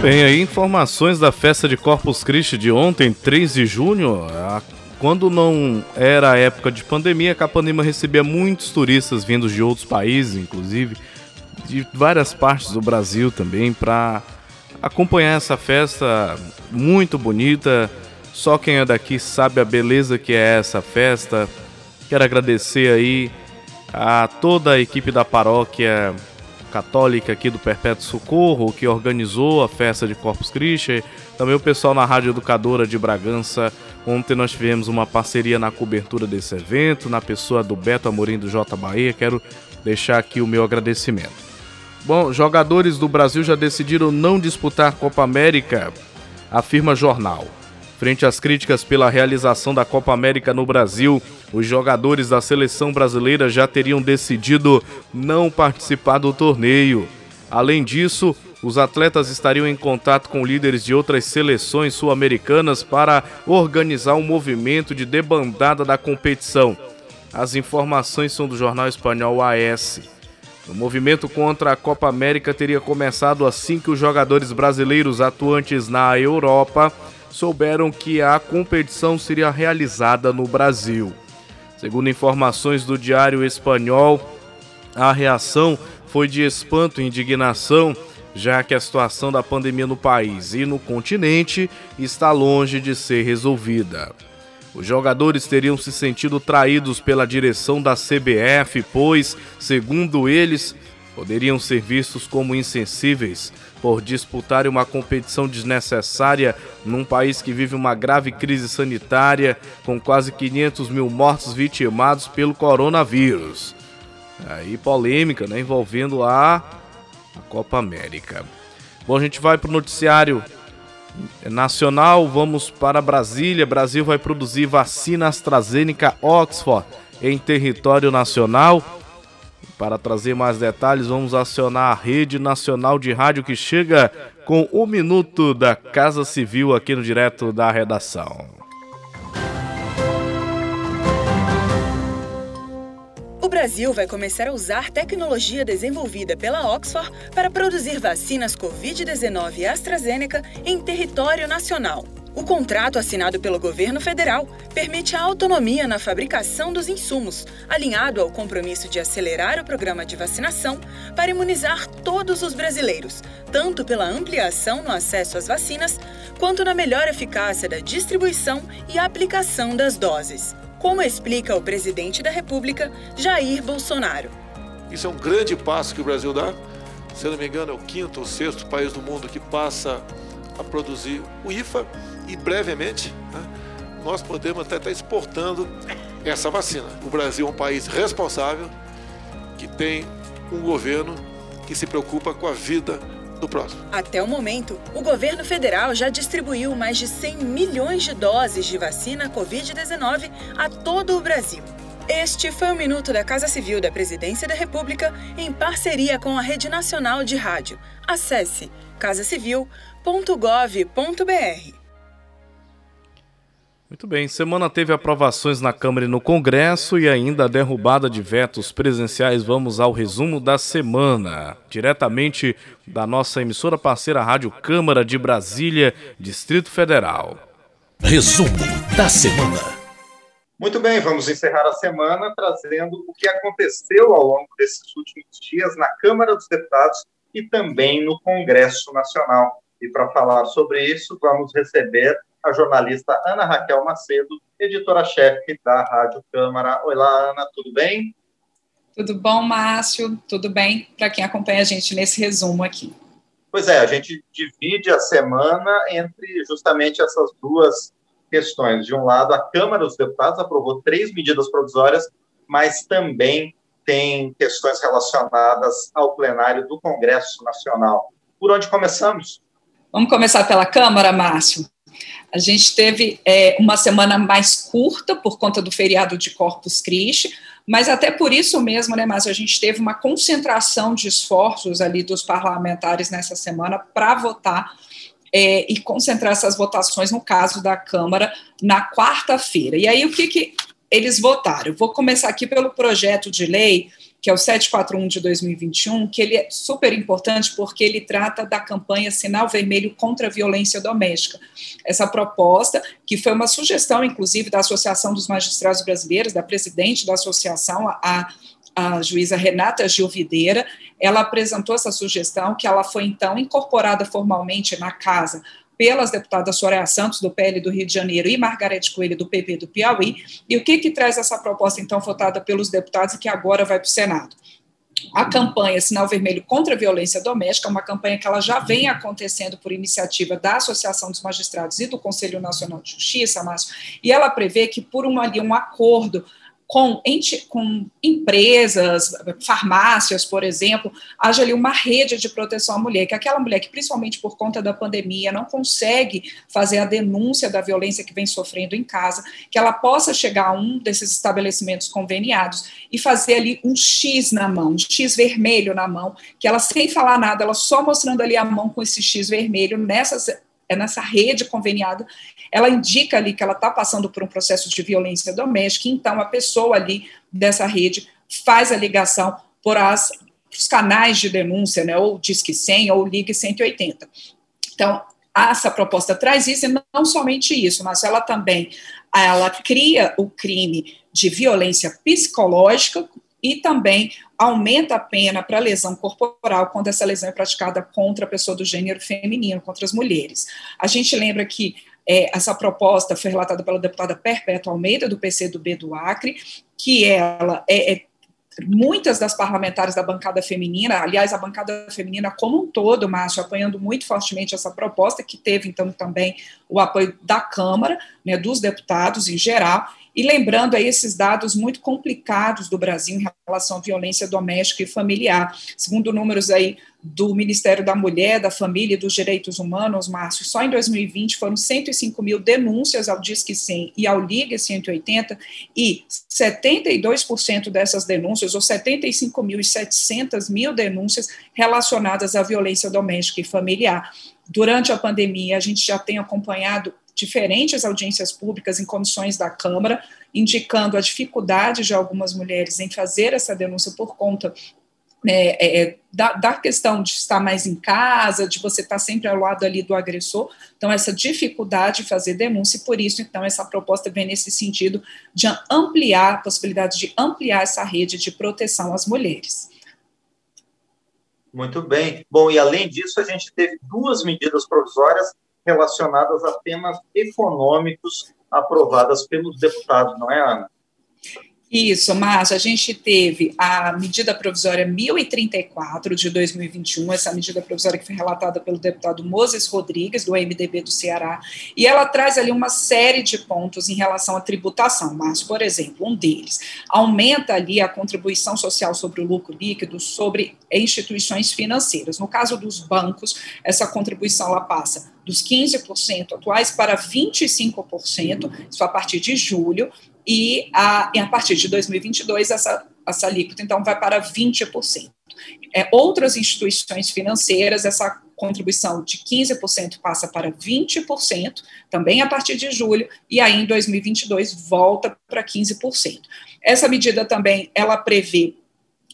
Bem, aí informações da festa de Corpus Christi de ontem, 3 de junho. Quando não era a época de pandemia, Capanema recebia muitos turistas vindos de outros países, inclusive de várias partes do Brasil também, para acompanhar essa festa muito bonita. Só quem é daqui sabe a beleza que é essa festa. Quero agradecer aí a toda a equipe da paróquia católica aqui do Perpétuo Socorro que organizou a festa de Corpus Christi. Também o pessoal na Rádio Educadora de Bragança. Ontem nós tivemos uma parceria na cobertura desse evento, na pessoa do Beto Amorim do J Bahia. Quero deixar aqui o meu agradecimento. Bom, jogadores do Brasil já decidiram não disputar Copa América, afirma jornal. Frente às críticas pela realização da Copa América no Brasil, os jogadores da seleção brasileira já teriam decidido não participar do torneio. Além disso, os atletas estariam em contato com líderes de outras seleções sul-americanas para organizar um movimento de debandada da competição. As informações são do jornal espanhol AS. O movimento contra a Copa América teria começado assim que os jogadores brasileiros atuantes na Europa souberam que a competição seria realizada no Brasil. Segundo informações do Diário Espanhol, a reação foi de espanto e indignação, já que a situação da pandemia no país e no continente está longe de ser resolvida. Os jogadores teriam se sentido traídos pela direção da CBF, pois, segundo eles, poderiam ser vistos como insensíveis por disputarem uma competição desnecessária num país que vive uma grave crise sanitária com quase 500 mil mortos vitimados pelo coronavírus. Aí polêmica, né, envolvendo a, a Copa América. Bom, a gente vai para o noticiário nacional, vamos para Brasília. Brasil vai produzir vacina AstraZeneca Oxford em território nacional. Para trazer mais detalhes, vamos acionar a Rede Nacional de Rádio que chega com o minuto da Casa Civil aqui no direto da redação. O Brasil vai começar a usar tecnologia desenvolvida pela Oxford para produzir vacinas Covid-19 AstraZeneca em território nacional. O contrato assinado pelo governo federal permite a autonomia na fabricação dos insumos, alinhado ao compromisso de acelerar o programa de vacinação para imunizar todos os brasileiros, tanto pela ampliação no acesso às vacinas, quanto na melhor eficácia da distribuição e aplicação das doses como explica o presidente da República, Jair Bolsonaro. Isso é um grande passo que o Brasil dá. Se eu não me engano, é o quinto ou sexto país do mundo que passa a produzir o IFA e brevemente né, nós podemos até estar exportando essa vacina. O Brasil é um país responsável que tem um governo que se preocupa com a vida do próximo. Até o momento, o governo federal já distribuiu mais de 100 milhões de doses de vacina Covid-19 a todo o Brasil. Este foi o Minuto da Casa Civil da Presidência da República em parceria com a Rede Nacional de Rádio. Acesse Muito bem, semana teve aprovações na Câmara e no Congresso e ainda a derrubada de vetos presenciais. Vamos ao resumo da semana, diretamente da nossa emissora parceira Rádio Câmara de Brasília, Distrito Federal. Resumo da semana. Muito bem, vamos encerrar a semana trazendo o que aconteceu ao longo desses últimos dias na Câmara dos Deputados e também no Congresso Nacional. E para falar sobre isso, vamos receber a jornalista Ana Raquel Macedo, editora-chefe da Rádio Câmara. Olá, Ana, tudo bem? Tudo bom, Márcio? Tudo bem para quem acompanha a gente nesse resumo aqui. Pois é, a gente divide a semana entre justamente essas duas questões. De um lado, a Câmara dos Deputados aprovou três medidas provisórias, mas também tem questões relacionadas ao plenário do Congresso Nacional. Por onde começamos? Vamos começar pela Câmara, Márcio. A gente teve é, uma semana mais curta por conta do feriado de Corpus Christi, mas até por isso mesmo, né, Márcio, a gente teve uma concentração de esforços ali dos parlamentares nessa semana para votar é, e concentrar essas votações, no caso da Câmara, na quarta-feira. E aí, o que, que eles votaram? Vou começar aqui pelo projeto de lei que é o 741 de 2021, que ele é super importante porque ele trata da campanha Sinal Vermelho contra a Violência Doméstica. Essa proposta, que foi uma sugestão, inclusive, da Associação dos Magistrados Brasileiros, da presidente da associação, a, a juíza Renata Gil Videira, ela apresentou essa sugestão, que ela foi, então, incorporada formalmente na casa pelas deputadas Soraya Santos, do PL do Rio de Janeiro, e Margarete Coelho, do PP do Piauí. E o que, que traz essa proposta, então, votada pelos deputados e que agora vai para o Senado? A campanha Sinal Vermelho contra a Violência Doméstica, uma campanha que ela já vem acontecendo por iniciativa da Associação dos Magistrados e do Conselho Nacional de Justiça, Márcio, e ela prevê que por um, um acordo com, com empresas, farmácias, por exemplo, haja ali uma rede de proteção à mulher, que aquela mulher que, principalmente por conta da pandemia, não consegue fazer a denúncia da violência que vem sofrendo em casa, que ela possa chegar a um desses estabelecimentos conveniados e fazer ali um X na mão, um X vermelho na mão, que ela, sem falar nada, ela só mostrando ali a mão com esse X vermelho nessas é nessa rede conveniada, ela indica ali que ela está passando por um processo de violência doméstica, então a pessoa ali dessa rede faz a ligação por as, os canais de denúncia, né, ou Disque 100 ou Ligue 180. Então, essa proposta traz isso, e não somente isso, mas ela também ela cria o crime de violência psicológica e também aumenta a pena para lesão corporal quando essa lesão é praticada contra a pessoa do gênero feminino, contra as mulheres. A gente lembra que é, essa proposta foi relatada pela deputada Perpétua Almeida, do PCdoB do Acre, que ela é, é muitas das parlamentares da bancada feminina, aliás, a bancada feminina como um todo, Márcio, apoiando muito fortemente essa proposta, que teve, então, também o apoio da Câmara, né, dos deputados em geral, e lembrando aí esses dados muito complicados do Brasil em relação à violência doméstica e familiar. Segundo números aí do Ministério da Mulher, da Família e dos Direitos Humanos, Márcio, só em 2020 foram 105 mil denúncias ao Disque 100 e ao Liga 180, e 72% dessas denúncias, ou 75.700 mil denúncias relacionadas à violência doméstica e familiar. Durante a pandemia, a gente já tem acompanhado diferentes audiências públicas em comissões da Câmara, indicando a dificuldade de algumas mulheres em fazer essa denúncia por conta né, é, é, da, da, questão de estar mais em casa, de você estar sempre ao lado ali do agressor, então essa dificuldade de fazer denúncia, e por isso, então, essa proposta vem nesse sentido de ampliar, a possibilidade de ampliar essa rede de proteção às mulheres. Muito bem. Bom, e além disso, a gente teve duas medidas provisórias relacionadas a temas econômicos aprovadas pelos deputados, não é, Ana? Isso, mas a gente teve a medida provisória 1034 de 2021, essa medida provisória que foi relatada pelo deputado Moses Rodrigues, do MDB do Ceará, e ela traz ali uma série de pontos em relação à tributação, mas, por exemplo, um deles aumenta ali a contribuição social sobre o lucro líquido sobre instituições financeiras. No caso dos bancos, essa contribuição ela passa dos 15% atuais para 25%, isso a partir de julho, e a, e a partir de 2022 essa, essa alíquota então vai para 20%. É, outras instituições financeiras, essa contribuição de 15% passa para 20%, também a partir de julho, e aí em 2022 volta para 15%. Essa medida também, ela prevê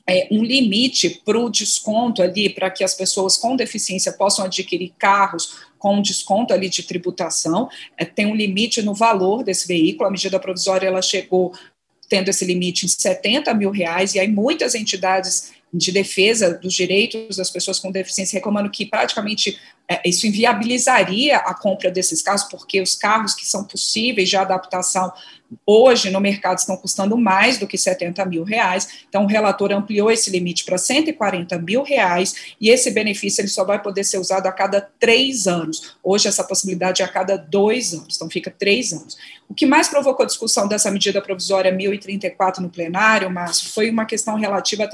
é, um limite para o desconto ali, para que as pessoas com deficiência possam adquirir carros com desconto ali de tributação, é, tem um limite no valor desse veículo, a medida provisória ela chegou tendo esse limite em 70 mil reais, e aí muitas entidades de defesa dos direitos das pessoas com deficiência reclamando que praticamente isso inviabilizaria a compra desses carros, porque os carros que são possíveis de adaptação hoje no mercado estão custando mais do que 70 mil reais. Então, o relator ampliou esse limite para 140 mil reais e esse benefício ele só vai poder ser usado a cada três anos. Hoje, essa possibilidade é a cada dois anos, então fica três anos. O que mais provocou discussão dessa medida provisória 1034 no plenário, Márcio, foi uma questão relativa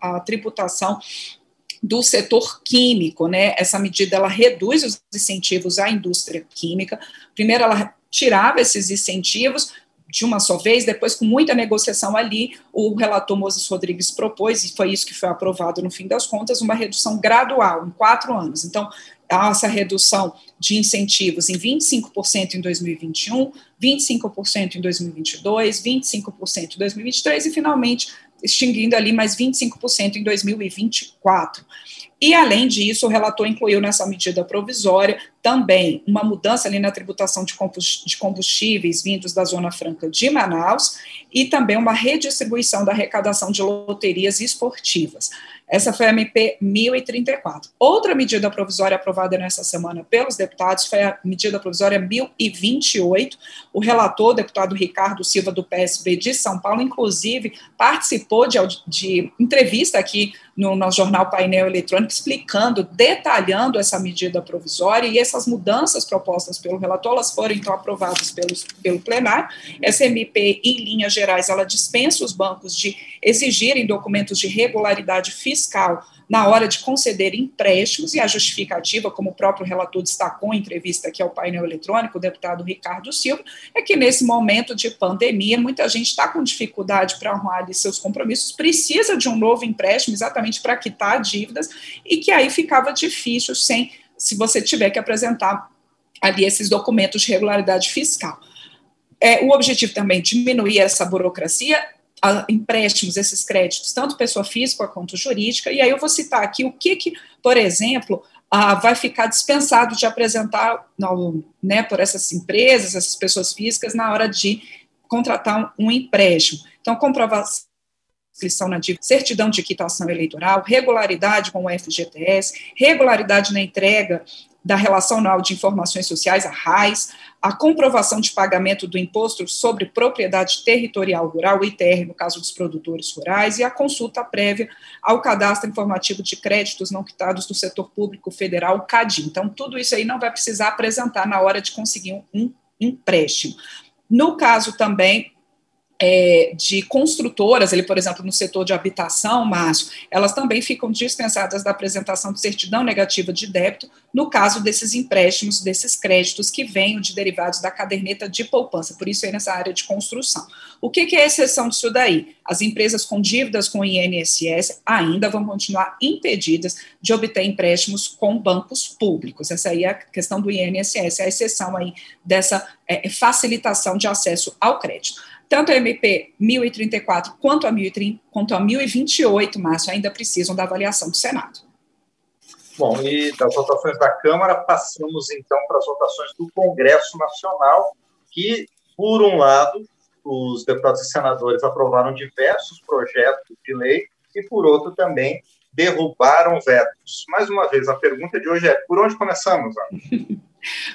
à tributação do setor químico, né? Essa medida ela reduz os incentivos à indústria química. Primeiro, ela tirava esses incentivos de uma só vez, depois, com muita negociação ali, o relator Moses Rodrigues propôs, e foi isso que foi aprovado no fim das contas, uma redução gradual, em quatro anos. Então, essa redução de incentivos em 25% em 2021, 25% em 2022, 25% em 2023 e, finalmente, extinguindo ali mais 25% em 2024. E, além disso, o relator incluiu nessa medida provisória também uma mudança ali na tributação de combustíveis vindos da Zona Franca de Manaus e também uma redistribuição da arrecadação de loterias esportivas. Essa foi a MP 1034. Outra medida provisória aprovada nessa semana pelos deputados foi a medida provisória 1028. O relator, deputado Ricardo Silva, do PSB de São Paulo, inclusive participou de, de entrevista aqui no, no jornal Painel Eletrônico, explicando, detalhando essa medida provisória e essas mudanças propostas pelo relator, elas foram então aprovadas pelos, pelo plenário. Essa MP, em linhas gerais, ela dispensa os bancos de exigirem documentos de regularidade fiscal na hora de conceder empréstimos, e a justificativa, como o próprio relator destacou em entrevista aqui ao painel eletrônico, o deputado Ricardo Silva, é que nesse momento de pandemia, muita gente está com dificuldade para honrar ali seus compromissos, precisa de um novo empréstimo exatamente para quitar dívidas, e que aí ficava difícil sem, se você tiver que apresentar ali esses documentos de regularidade fiscal. É, o objetivo também é diminuir essa burocracia empréstimos, esses créditos, tanto pessoa física quanto jurídica, e aí eu vou citar aqui o que, que por exemplo, ah, vai ficar dispensado de apresentar no, né, por essas empresas, essas pessoas físicas, na hora de contratar um, um empréstimo. Então, comprovação inscrição na dívida, certidão de quitação eleitoral, regularidade com o FGTS, regularidade na entrega da Relação Anual de Informações Sociais, a RAIS, a comprovação de pagamento do Imposto sobre Propriedade Territorial Rural, ITR, no caso dos produtores rurais, e a consulta prévia ao Cadastro Informativo de Créditos Não Quitados do Setor Público Federal, o CADIM. Então, tudo isso aí não vai precisar apresentar na hora de conseguir um empréstimo. No caso também é, de construtoras, ele, por exemplo, no setor de habitação, Márcio, elas também ficam dispensadas da apresentação de certidão negativa de débito no caso desses empréstimos, desses créditos que venham de derivados da caderneta de poupança, por isso aí nessa área de construção. O que, que é a exceção disso daí? As empresas com dívidas com o INSS ainda vão continuar impedidas de obter empréstimos com bancos públicos. Essa aí é a questão do INSS, é a exceção aí dessa é, facilitação de acesso ao crédito. Tanto a MP 1034 quanto a, 1030, quanto a 1028, Márcio, ainda precisam da avaliação do Senado. Bom, e das votações da Câmara, passamos então para as votações do Congresso Nacional, que, por um lado, os deputados e senadores aprovaram diversos projetos de lei e, por outro, também derrubaram vetos. Mais uma vez, a pergunta de hoje é: por onde começamos? <laughs>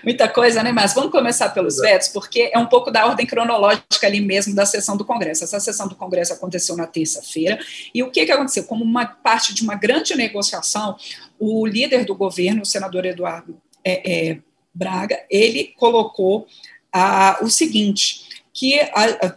Muita coisa, né? Mas vamos começar pelos vetos, porque é um pouco da ordem cronológica ali mesmo da sessão do Congresso. Essa sessão do Congresso aconteceu na terça-feira, e o que, que aconteceu? Como uma parte de uma grande negociação, o líder do governo, o senador Eduardo é, é, Braga, ele colocou ah, o seguinte, que a,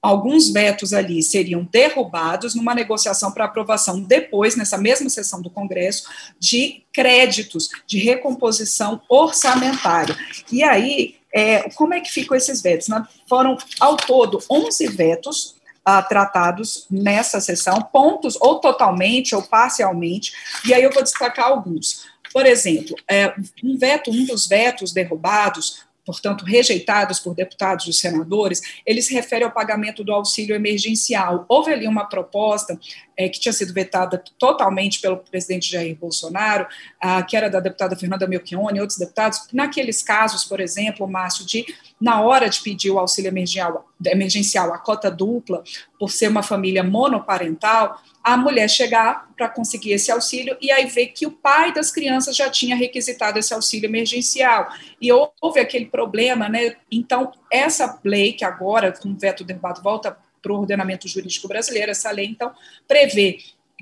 alguns vetos ali seriam derrubados numa negociação para aprovação depois, nessa mesma sessão do Congresso, de créditos de recomposição orçamentária. E aí, é, como é que ficam esses vetos? Foram, ao todo, 11 vetos ah, tratados nessa sessão, pontos ou totalmente ou parcialmente, e aí eu vou destacar alguns. Por exemplo, é, um veto, um dos vetos derrubados portanto, rejeitados por deputados e senadores, ele se refere ao pagamento do auxílio emergencial. Houve ali uma proposta é, que tinha sido vetada totalmente pelo presidente Jair Bolsonaro, ah, que era da deputada Fernanda Melchione e outros deputados, naqueles casos, por exemplo, Márcio, de, na hora de pedir o auxílio emergencial, emergencial a cota dupla, por ser uma família monoparental, a mulher chegar para conseguir esse auxílio e aí ver que o pai das crianças já tinha requisitado esse auxílio emergencial. E houve aquele problema, né? Então, essa lei que agora, com o veto derrubado, volta para o ordenamento jurídico brasileiro, essa lei, então, prevê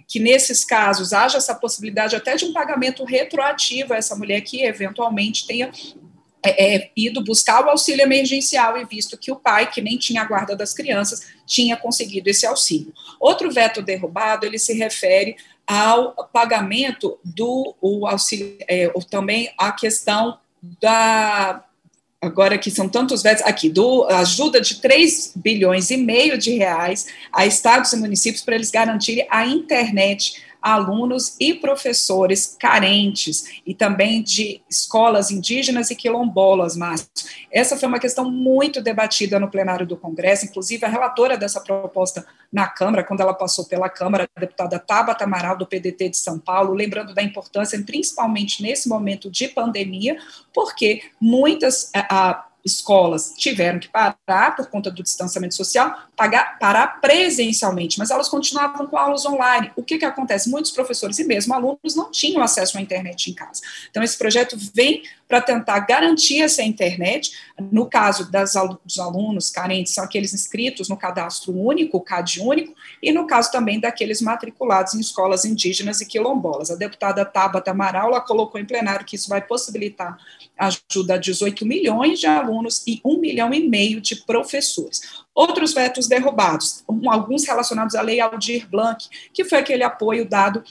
que nesses casos haja essa possibilidade até de um pagamento retroativo a essa mulher que eventualmente tenha é, é, ido buscar o auxílio emergencial e visto que o pai, que nem tinha a guarda das crianças, tinha conseguido esse auxílio. Outro veto derrubado, ele se refere ao pagamento do auxílio, é, ou também a questão da agora que são tantos vetos, aqui, do ajuda de 3 bilhões e meio de reais a estados e municípios para eles garantirem a internet alunos e professores carentes e também de escolas indígenas e quilombolas, Márcio. Essa foi uma questão muito debatida no plenário do Congresso, inclusive a relatora dessa proposta na Câmara, quando ela passou pela Câmara, a deputada Tabata Amaral, do PDT de São Paulo, lembrando da importância, principalmente nesse momento de pandemia, porque muitas. A, escolas tiveram que parar por conta do distanciamento social, pagar, parar presencialmente, mas elas continuavam com aulas online. O que, que acontece? Muitos professores e mesmo alunos não tinham acesso à internet em casa. Então, esse projeto vem para tentar garantir essa internet. No caso das, dos alunos carentes, são aqueles inscritos no cadastro único, CAD único, e no caso também daqueles matriculados em escolas indígenas e quilombolas. A deputada Tabata Amaral colocou em plenário que isso vai possibilitar ajuda a 18 milhões de alunos e 1 milhão e meio de professores. Outros vetos derrubados, alguns relacionados à Lei Aldir Blanc, que foi aquele apoio dado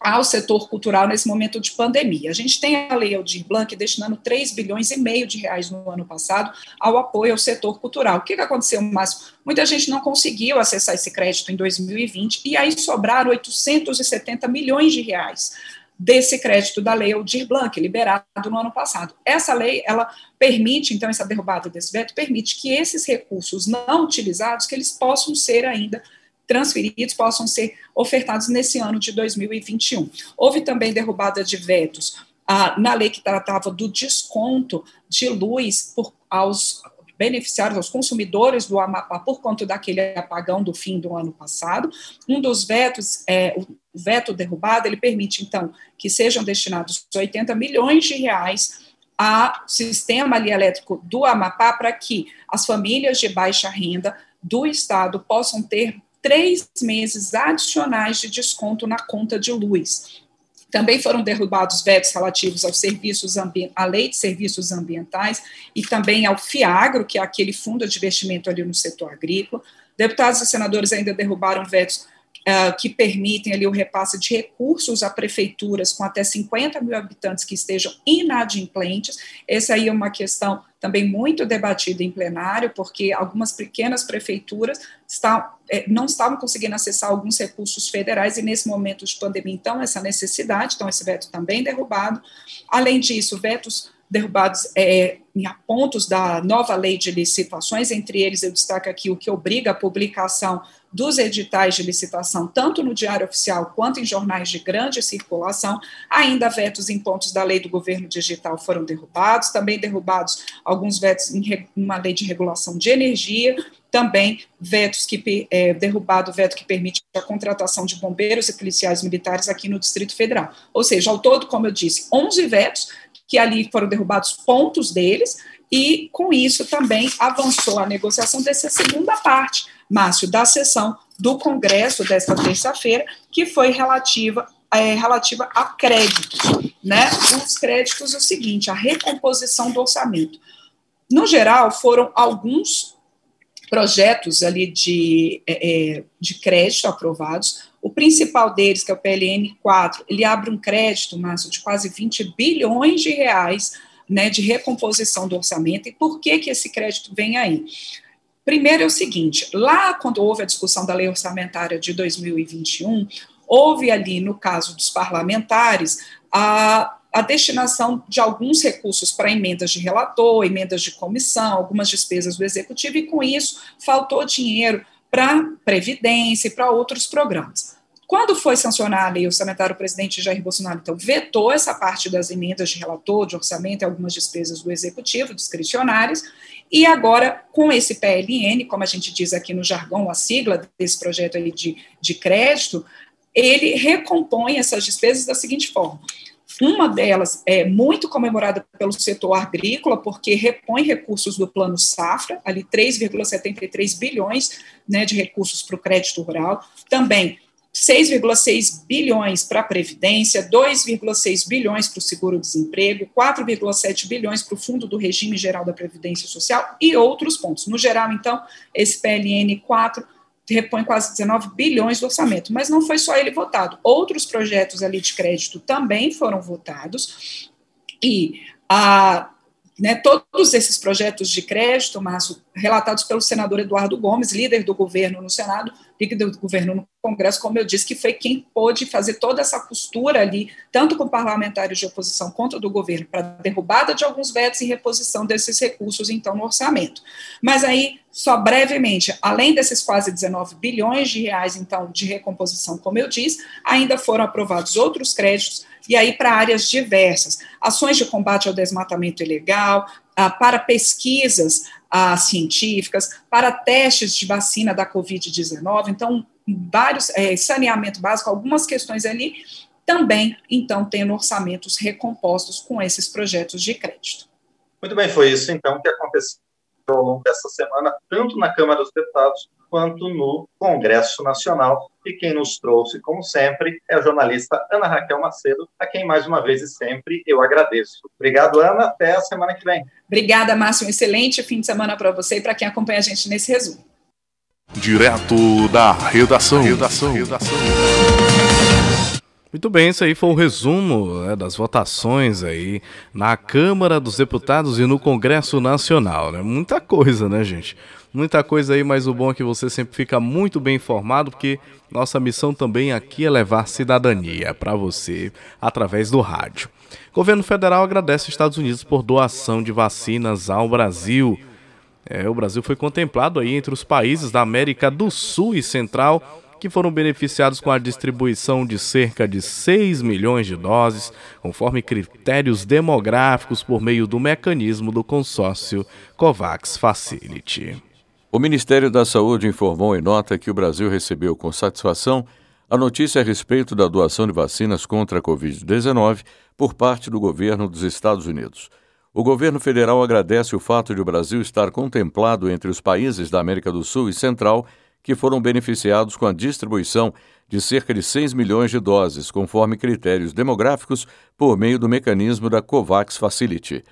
ao setor cultural nesse momento de pandemia. A gente tem a Lei Aldir Blanc destinando 3 bilhões e meio de reais no ano passado ao apoio ao setor cultural. O que, que aconteceu, Márcio? Muita gente não conseguiu acessar esse crédito em 2020 e aí sobraram 870 milhões de reais desse crédito da lei Aldir Blanc, liberado no ano passado. Essa lei, ela permite, então, essa derrubada desse veto, permite que esses recursos não utilizados, que eles possam ser ainda transferidos possam ser ofertados nesse ano de 2021. Houve também derrubada de vetos ah, na lei que tratava do desconto de luz por, aos beneficiários, aos consumidores do Amapá por conta daquele apagão do fim do ano passado. Um dos vetos, é, veto derrubado, ele permite, então, que sejam destinados 80 milhões de reais ao sistema ali elétrico do Amapá para que as famílias de baixa renda do estado possam ter três meses adicionais de desconto na conta de luz. Também foram derrubados vetos relativos aos serviços à lei de serviços ambientais e também ao FIAGRO, que é aquele fundo de investimento ali no setor agrícola. Deputados e senadores ainda derrubaram vetos uh, que permitem ali o repasse de recursos a prefeituras com até 50 mil habitantes que estejam inadimplentes. Essa aí é uma questão também muito debatida em plenário, porque algumas pequenas prefeituras é, não estavam conseguindo acessar alguns recursos federais e nesse momento de pandemia, então, essa necessidade, então esse veto também derrubado. Além disso, vetos derrubados é, em pontos da nova lei de licitações, entre eles eu destaco aqui o que obriga a publicação dos editais de licitação, tanto no Diário Oficial quanto em jornais de grande circulação. Ainda vetos em pontos da lei do governo digital foram derrubados, também derrubados alguns vetos em uma lei de regulação de energia, também vetos que é, derrubado o veto que permite a contratação de bombeiros e policiais militares aqui no Distrito Federal. Ou seja, ao todo, como eu disse, 11 vetos que ali foram derrubados pontos deles, e com isso também avançou a negociação dessa segunda parte, Márcio, da sessão do Congresso desta terça-feira, que foi relativa é, relativa a créditos, né? Os créditos o seguinte, a recomposição do orçamento. No geral, foram alguns projetos ali de, é, é de crédito aprovados, o principal deles, que é o PLN 4, ele abre um crédito, Márcio, de quase 20 bilhões de reais né, de recomposição do orçamento. E por que, que esse crédito vem aí? Primeiro é o seguinte: lá quando houve a discussão da lei orçamentária de 2021, houve ali, no caso dos parlamentares, a a destinação de alguns recursos para emendas de relator, emendas de comissão, algumas despesas do executivo, e com isso faltou dinheiro para Previdência e para outros programas. Quando foi sancionada a lei orçamentária, o presidente Jair Bolsonaro, então, vetou essa parte das emendas de relator, de orçamento e algumas despesas do executivo, discricionárias, e agora, com esse PLN, como a gente diz aqui no jargão, a sigla desse projeto de, de crédito, ele recompõe essas despesas da seguinte forma: uma delas é muito comemorada pelo setor agrícola, porque repõe recursos do Plano Safra, ali 3,73 bilhões né, de recursos para o crédito rural. Também 6,6 bilhões para a Previdência, 2,6 bilhões para o seguro-desemprego, 4,7 bilhões para o Fundo do Regime Geral da Previdência Social e outros pontos. No geral, então, esse PLN 4 repõe quase 19 bilhões do orçamento, mas não foi só ele votado. Outros projetos ali de crédito também foram votados, e a, né, todos esses projetos de crédito, Márcio, relatados pelo senador Eduardo Gomes, líder do governo no Senado, líder do governo no Congresso, como eu disse, que foi quem pôde fazer toda essa costura ali, tanto com parlamentares de oposição quanto do governo, para derrubada de alguns vetos e reposição desses recursos, então, no orçamento. Mas aí, só brevemente, além desses quase 19 bilhões de reais, então, de recomposição, como eu disse, ainda foram aprovados outros créditos, e aí para áreas diversas, ações de combate ao desmatamento ilegal, ah, para pesquisas ah, científicas, para testes de vacina da Covid-19, então, vários, é, saneamento básico, algumas questões ali, também, então, tendo orçamentos recompostos com esses projetos de crédito. Muito bem, foi isso, então, que aconteceu ao longo dessa semana, tanto na Câmara dos Deputados quanto no Congresso Nacional. E quem nos trouxe, como sempre, é a jornalista Ana Raquel Macedo, a quem mais uma vez e sempre eu agradeço. Obrigado, Ana. Até a semana que vem. Obrigada, Márcio. Um excelente fim de semana para você e para quem acompanha a gente nesse resumo. Direto da redação. Redação. redação. Muito bem, isso aí foi o um resumo né, das votações aí na Câmara dos Deputados e no Congresso Nacional. Né? Muita coisa, né, gente? Muita coisa aí, mas o bom é que você sempre fica muito bem informado, porque nossa missão também aqui é levar cidadania para você através do rádio. O governo federal agradece Estados Unidos por doação de vacinas ao Brasil. É, o Brasil foi contemplado aí entre os países da América do Sul e Central que foram beneficiados com a distribuição de cerca de 6 milhões de doses, conforme critérios demográficos por meio do mecanismo do consórcio COVAX Facility. O Ministério da Saúde informou em nota que o Brasil recebeu com satisfação a notícia a respeito da doação de vacinas contra a Covid-19 por parte do governo dos Estados Unidos. O governo federal agradece o fato de o Brasil estar contemplado entre os países da América do Sul e Central que foram beneficiados com a distribuição de cerca de 6 milhões de doses, conforme critérios demográficos, por meio do mecanismo da COVAX Facility.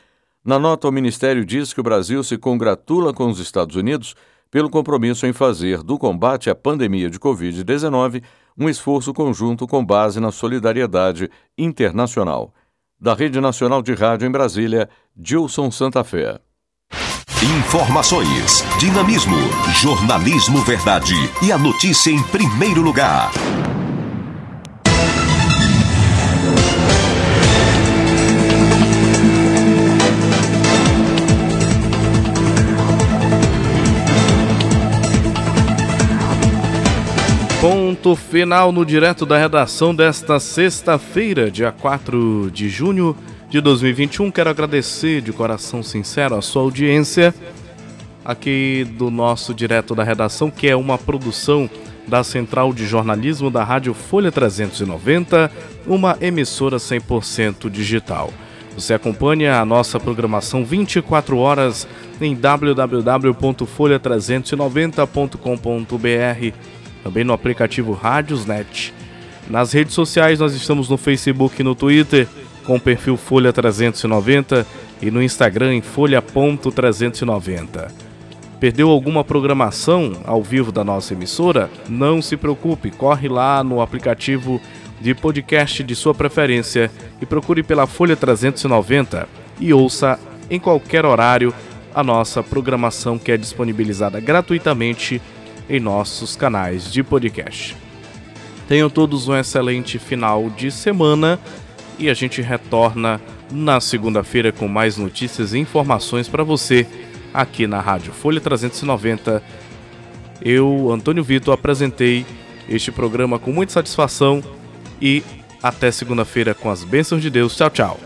Na nota, o Ministério diz que o Brasil se congratula com os Estados Unidos pelo compromisso em fazer do combate à pandemia de Covid-19 um esforço conjunto com base na solidariedade internacional. Da Rede Nacional de Rádio em Brasília, Gilson Santa Fé. Informações, dinamismo, jornalismo verdade e a notícia em primeiro lugar. Ponto final no direto da redação desta sexta-feira, dia 4 de junho de 2021. Quero agradecer de coração sincero a sua audiência aqui do nosso direto da redação, que é uma produção da Central de Jornalismo da Rádio Folha 390, uma emissora 100% digital. Você acompanha a nossa programação 24 horas em www.folha390.com.br também no aplicativo Rádiosnet. Nas redes sociais nós estamos no Facebook e no Twitter com o perfil Folha 390 e no Instagram em folha.390. Perdeu alguma programação ao vivo da nossa emissora? Não se preocupe, corre lá no aplicativo de podcast de sua preferência e procure pela Folha 390 e ouça em qualquer horário a nossa programação que é disponibilizada gratuitamente em nossos canais de podcast. Tenham todos um excelente final de semana e a gente retorna na segunda-feira com mais notícias e informações para você aqui na Rádio Folha 390. Eu, Antônio Vitor, apresentei este programa com muita satisfação e até segunda-feira com as bênçãos de Deus. Tchau, tchau.